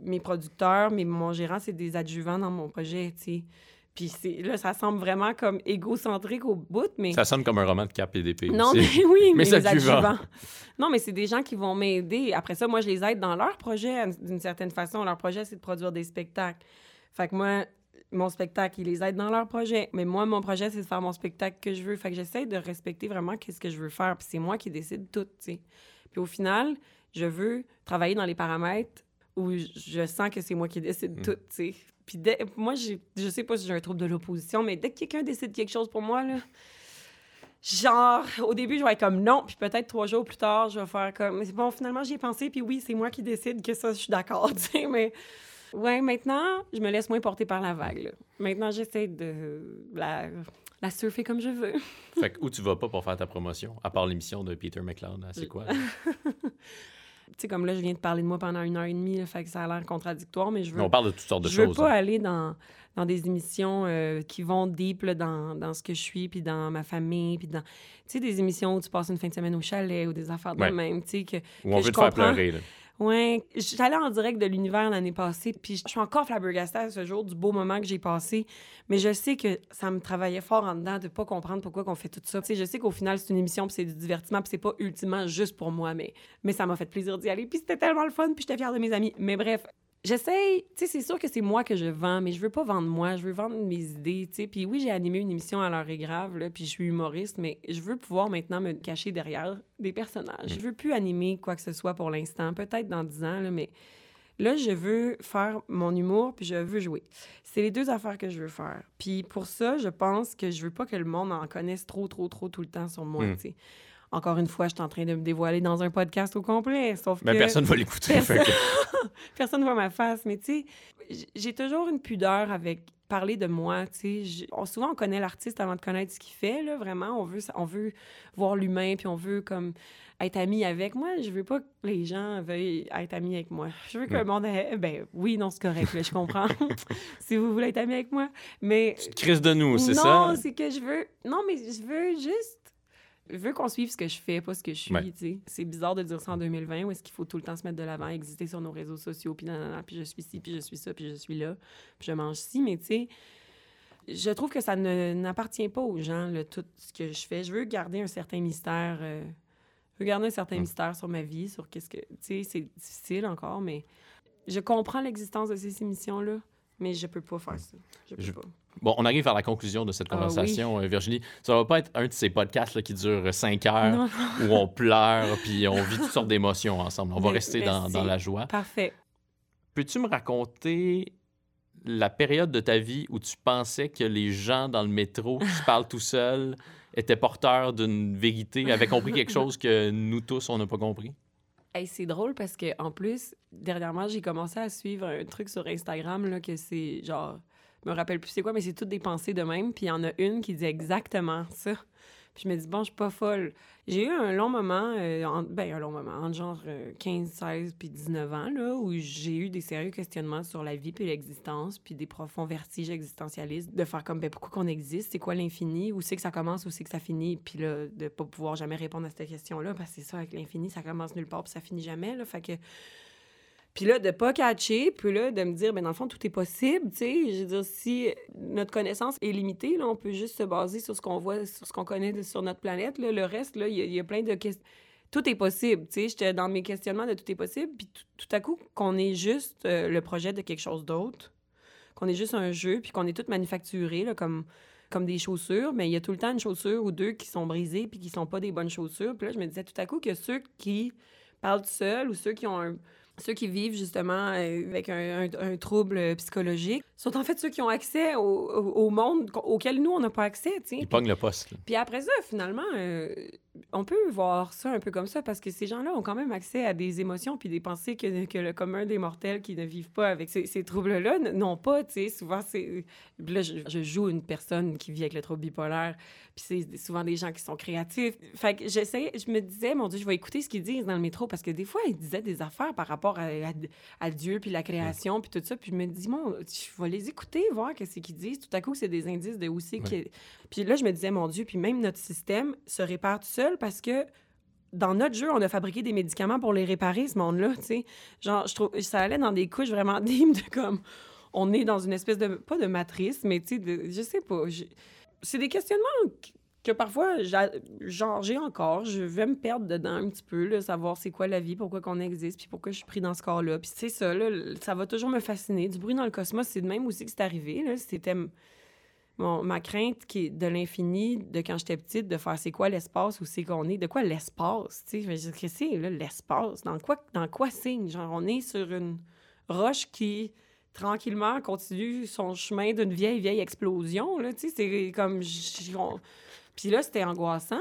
B: mes producteurs, mes, mon gérant, c'est des adjuvants dans mon projet, tu sais. Puis là, ça semble vraiment comme égocentrique au bout, mais...
A: Ça sonne comme un roman de Cap et d'épée.
B: Non, mais oui,
A: Mais
B: mais,
A: c'est
B: les
A: adjuvant.
B: adjuvants. Non, mais c'est des gens qui vont m'aider. Après ça, moi, je les aide dans leur projet, d'une certaine façon. Leur projet, c'est de produire des spectacles. Fait que moi, mon spectacle, ils les aident dans leur projet. Mais moi, mon projet, c'est de faire mon spectacle que je veux. Fait que j'essaie de respecter vraiment qu'est-ce que je veux faire. Puis c'est moi qui décide tout, tu sais. Puis au final, je veux travailler dans les paramètres où je- sens que c'est moi qui décide
A: Mm.
B: tout, tu sais. Puis dès- moi, je sais pas si j'ai un trouble de l'opposition, mais dès que quelqu'un décide quelque chose pour moi, là, genre, au début, je vais être comme non, puis peut-être trois jours plus tard, je vais faire comme, mais bon, finalement, j'y ai pensé, puis oui, c'est moi qui décide que ça, je suis d'accord, tu sais, mais ouais, maintenant, je me laisse moins porter par la vague, là. Maintenant, j'essaie de la, la surfer comme je veux.
A: Fait que où tu vas pas pour faire ta promotion, à part l'émission de Peter McLeod, hein, c'est quoi?
B: Tu sais, comme là, je viens de parler de moi pendant une heure et demie, là, fait que ça a l'air contradictoire, mais je veux
A: On parle de toutes sortes de
B: je veux
A: choses.
B: pas
A: hein.
B: aller dans, dans des émissions euh, qui vont deep là, dans, dans ce que je suis, puis dans ma famille, puis dans... Tu sais, des émissions où tu passes une fin de semaine au chalet ou des affaires de
A: Ouais.
B: même, tu sais, que...
A: Où on
B: que
A: veut
B: je
A: te faire
B: comprends.
A: pleurer. Là.
B: Ouais, j'allais en direct de l'univers l'année passée, puis je suis encore flabbergastée à ce jour du beau moment que j'ai passé, mais je sais que ça me travaillait fort en dedans de pas comprendre pourquoi qu'on fait tout ça. Je sais qu'au final, c'est une émission, puis c'est du divertissement, puis c'est pas ultimement juste pour moi, mais, mais ça m'a fait plaisir d'y aller, puis c'était tellement le fun, puis j'étais fière de mes amis. Mais bref, j'essaye, tu sais, c'est sûr que c'est moi que je vends, mais je veux pas vendre moi, je veux vendre mes idées, tu sais. Puis oui, j'ai animé une émission à l'heure est grave, là, puis je suis humoriste, mais je veux pouvoir maintenant me cacher derrière des personnages. Je veux plus animer quoi que ce soit pour l'instant, peut-être dans 10 ans, là, mais là, je veux faire mon humour, puis je veux jouer. C'est les deux affaires que je veux faire. Puis pour ça, je pense que je veux pas que le monde en connaisse trop, trop, trop tout le temps sur moi,
A: Mm.
B: tu sais. Encore une fois, je suis en train de me dévoiler dans un podcast au complet, sauf
A: Mais
B: que
A: personne va l'écouter.
B: Personne- personne voit ma face, mais tu sais, j'ai toujours une pudeur avec parler de moi, tu sais. Souvent, on connaît l'artiste avant de connaître ce qu'il fait, là, vraiment. On veut, on veut voir l'humain, puis on veut, comme, être ami avec moi. Je veux pas que les gens veuillent être amis avec moi. Je veux que
A: Ouais.
B: le monde ait... Ben oui, non, c'est correct, là, je comprends. si vous voulez être ami avec moi. Mais
A: Tu te crises de nous, c'est
B: non,
A: ça?
B: c'est que je veux. Non, mais je veux juste. Je veux qu'on suive ce que je fais, pas ce que je suis.
A: Ouais.
B: C'est bizarre de dire ça en 2020, où est-ce qu'il faut tout le temps se mettre de l'avant, exister sur nos réseaux sociaux, puis nanana, puis je suis ci, puis je suis ça, puis je suis là, puis je mange ci, mais tu sais. Je trouve que ça n'appartient pas aux gens, là, tout ce que je fais. Je veux garder un certain mystère. euh, je veux garder un certain
A: Mm.
B: mystère sur ma vie, sur qu'est-ce que. Tu sais, c'est difficile encore, mais je comprends l'existence de ces émissions-là, mais je peux pas faire ça. Je peux
A: Je-
B: pas.
A: Bon, on arrive à la conclusion de cette
B: Ah oui.
A: conversation, euh, Virginie. Ça va pas être un de ces podcasts là, qui durent cinq heures,
B: Non,
A: où on pleure, puis on vit toutes sortes d'émotions ensemble. On va
B: Mais-
A: rester dans, dans la joie.
B: Parfait.
A: Peux-tu me raconter la période de ta vie où tu pensais que les gens dans le métro qui se parlent tout seuls étaient porteurs d'une vérité, avaient compris quelque chose que nous tous, on n'a pas compris?
B: Hey, c'est drôle parce que en plus, dernièrement, j'ai commencé à suivre un truc sur Instagram là, que c'est genre, me rappelle plus c'est quoi, mais c'est toutes des pensées de même. Puis il y en a une qui dit exactement ça. Puis je me dis, bon, je suis pas folle. J'ai eu un long moment, euh, en- ben un long moment, entre genre euh, 15, 16 puis 19 ans, là, où j'ai eu des sérieux questionnements sur la vie puis l'existence, puis des profonds vertiges existentialistes, de faire comme, ben pourquoi qu'on existe, c'est quoi l'infini, où c'est que ça commence, où c'est que ça finit, puis là, de pas pouvoir jamais répondre à cette question-là, parce que c'est ça, avec l'infini, ça commence nulle part puis ça finit jamais, là, fait que... Puis là, de pas catcher, puis là, de me dire, ben dans le fond, tout est possible, tu sais. Je veux dire, si notre connaissance est limitée, là, on peut juste se baser sur ce qu'on voit, sur ce qu'on connaît sur notre planète, là. Le reste, là, il y, a- plein de questions. Tout est possible, tu sais. J'étais dans mes questionnements de tout est possible, puis tout, tout à coup, qu'on est juste euh, le projet de quelque chose d'autre, qu'on est juste un jeu, puis qu'on est tout manufacturé, là, comme comme des chaussures, mais il y a tout le temps une chaussure ou deux qui sont brisées puis qui sont pas des bonnes chaussures. Puis là, je me disais tout à coup que ceux qui parlent seuls ou ceux qui ont un, ceux qui vivent justement euh, avec un, un- un trouble psychologique sont en fait ceux qui ont accès au, au- au monde auquel nous, on n'a pas accès. tu sais.
D: Il pogne le poste.
B: Puis après ça, finalement, euh, on peut voir ça un peu comme ça parce que ces gens-là ont quand même accès à des émotions puis des pensées que, que le commun des mortels qui ne vivent pas avec ces, ces troubles-là n'ont pas. Tu sais, souvent, c'est. Là, je, je joue une personne qui vit avec le trouble bipolaire, puis c'est souvent des gens qui sont créatifs. Fait que j'essaie, je me disais, mon Dieu, je vais écouter ce qu'ils disent dans le métro parce que des fois, ils disaient des affaires par rapport à, à- à Dieu puis la création puis tout ça. Puis je me dis, bon, je vais les écouter, voir qu'est-ce qu'ils disent. Tout à coup, c'est des indices de où c'est
D: Ouais.
B: que puis là, je me disais, mon Dieu, puis même notre système se répare tout seul parce que dans notre jeu, on a fabriqué des médicaments pour les réparer, ce monde-là, tu sais. Genre, je trouve, ça allait dans des couches vraiment dimes de comme, on est dans une espèce de, pas de matrice, mais tu sais, je sais pas. C'est des questionnements que, parfois, genre, j'ai encore. Je vais me perdre dedans un petit peu, là, savoir c'est quoi la vie, pourquoi qu'on existe, puis pourquoi je suis pris dans ce corps-là. Puis c'est ça, là, ça va toujours me fasciner. Du bruit dans le cosmos, c'est de même aussi que c'est arrivé, là. C'était mon- ma crainte qui est de l'infini, de quand j'étais petite, de faire c'est quoi l'espace, où c'est qu'on est, de quoi l'espace, tu sais, qu'est-ce que c'est, là, l'espace, dans quoi, dans quoi signe, genre, on est sur une roche qui, tranquillement, continue son chemin d'une vieille, vieille explosion, là, tu sais, c'est comme, on- puis là, c'était angoissant,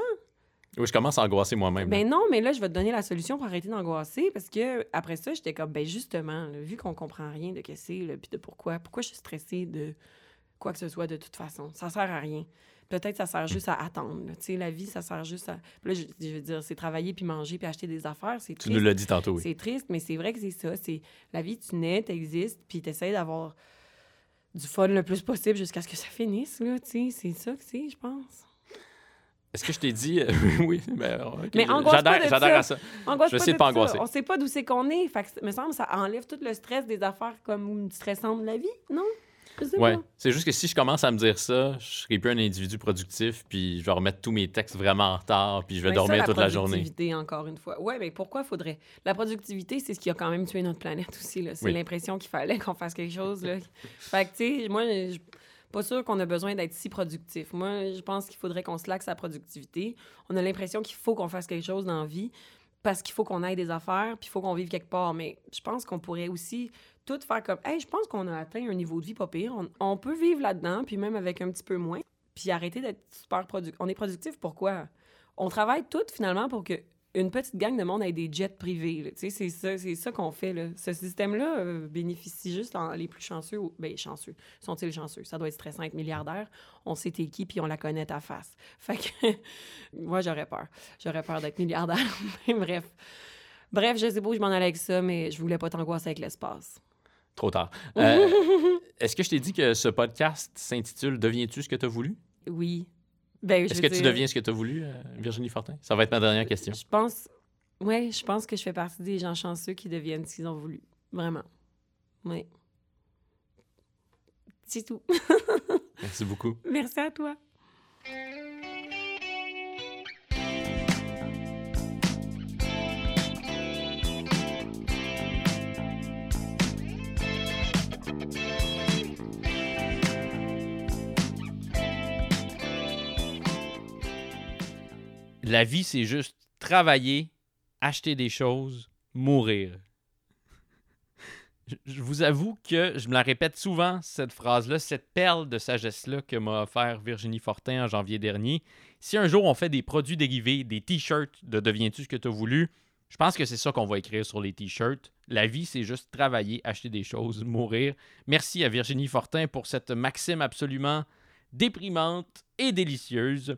D: Oui, je commence à angoisser moi-même.
B: ben non, mais là, je vais te donner la solution pour arrêter d'angoisser parce que après ça, j'étais comme, ben justement, là, vu qu'on comprend rien de qu'est-ce que c'est, puis de pourquoi, pourquoi je suis stressée de quoi que ce soit de toute façon. Ça sert à rien. Peut-être ça sert juste à attendre. Tu sais, la vie, ça sert juste à. Là, je, je veux dire, c'est travailler puis manger puis acheter des affaires. C'est
D: tu nous l'as dit tantôt, oui.
B: C'est triste, mais c'est vrai que c'est ça. C'est la vie, tu nais, t'existes, puis t'essayes d'avoir du fun le plus possible jusqu'à ce que ça finisse, là, tu sais. C'est ça que c'est, je pense.
D: Est-ce que je t'ai dit... euh, oui, ben,
B: Mais
D: j'adhère à ça.
B: Angoisse
D: Je vais essayer de pas angoisser.
B: On sait pas d'où c'est qu'on est. Fait que, ça- me semble ça enlève tout le stress des affaires comme stressantes de la vie, non?
D: Ouais, c'est juste que si je commence à me dire ça, je serai plus un individu productif, puis je vais remettre tous mes textes vraiment en retard, puis je vais
B: Ben, ça,
D: dormir toute la journée.
B: productivité, encore une fois. Ouais, mais pourquoi faudrait... La productivité, c'est ce qui a quand même tué notre planète aussi, là. C'est
D: Oui.
B: l'impression qu'il fallait qu'on fasse quelque chose, là. fait que, tu sais, moi, je suis pas sûre qu'on a besoin d'être si productif. Moi, je pense qu'il faudrait qu'on se laque sa productivité. On a l'impression qu'il faut qu'on fasse quelque chose dans la vie parce qu'il faut qu'on aille des affaires, puis il faut qu'on vive quelque part. Mais je pense qu'on pourrait aussi tout faire comme, hey, je pense qu'on a atteint un niveau de vie pas pire. On, on peut vivre là-dedans, puis même avec un petit peu moins, puis arrêter d'être super productif. On est productif pourquoi? On travaille toutes finalement pour que une petite gang de monde ait des jets privés. là. Tu sais, c'est ça, ça qu'on fait. Là. Ce système-là euh, bénéficie juste en les plus chanceux. ou- Ben, chanceux. Sont-ils chanceux? Ça doit être stressant être milliardaire. On sait t'es qui, puis on la connaît ta face. Fait que, moi, j'aurais peur. J'aurais peur d'être milliardaire. Bref. Bref, je sais pas où je m'en allais avec ça, mais je voulais pas t'angoisser avec l'espace.
D: Trop tard. Euh, Est-ce que je t'ai dit que ce podcast s'intitule Deviens-tu ce que tu as voulu?
B: Oui. Ben,
D: Est-ce que tu deviens ce que tu as voulu, euh, Virginie Fortin? Ça va être ma dernière question.
B: Je pense... Ouais, je pense que je fais partie des gens chanceux qui deviennent ce qu'ils ont voulu. Vraiment. Oui. C'est tout.
D: Merci beaucoup.
B: Merci à toi.
A: La vie, c'est juste travailler, acheter des choses, mourir. Je- vous avoue que je me la répète souvent, cette phrase-là, cette perle de sagesse-là que m'a offert Virginie Fortin en janvier dernier. Si un jour on fait des produits dérivés, des t-shirts de Deviens-tu ce que tu as voulu, je pense que c'est ça qu'on va écrire sur les t-shirts. La vie, c'est juste travailler, acheter des choses, mourir. Merci à Virginie Fortin pour cette maxime absolument déprimante et délicieuse.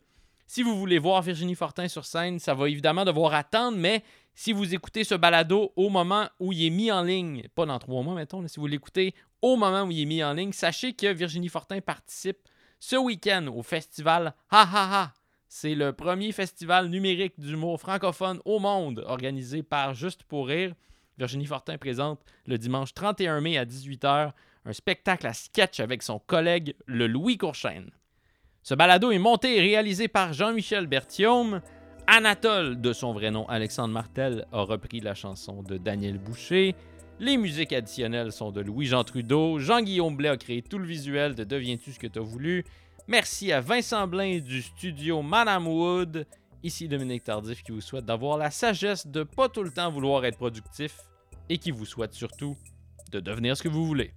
A: Si vous voulez voir Virginie Fortin sur scène, ça va évidemment devoir attendre, mais si vous écoutez ce balado au moment où il est mis en ligne, pas dans trois mois, mettons, si vous l'écoutez au moment où il est mis en ligne, sachez que Virginie Fortin participe ce week-end au festival Ha Ha Ha. C'est le premier festival numérique d'humour francophone au monde, organisé par Juste pour rire. Virginie Fortin présente le dimanche 31 mai à 18h un spectacle à sketch avec son collègue le Louis Courchaine. Ce balado est monté et réalisé par Jean-Michel Berthiaume. Anatole, de son vrai nom Alexandre Martel, a repris la chanson de Daniel Boucher. Les musiques additionnelles sont de Louis-Jean Trudeau. Jean-Guillaume Blais a créé tout le visuel de Deviens-tu ce que t'as voulu. Merci à Vincent Blain du studio Madame Wood. Ici Dominique Tardif qui vous souhaite d'avoir la sagesse de pas tout le temps vouloir être productif, et qui vous souhaite surtout de devenir ce que vous voulez.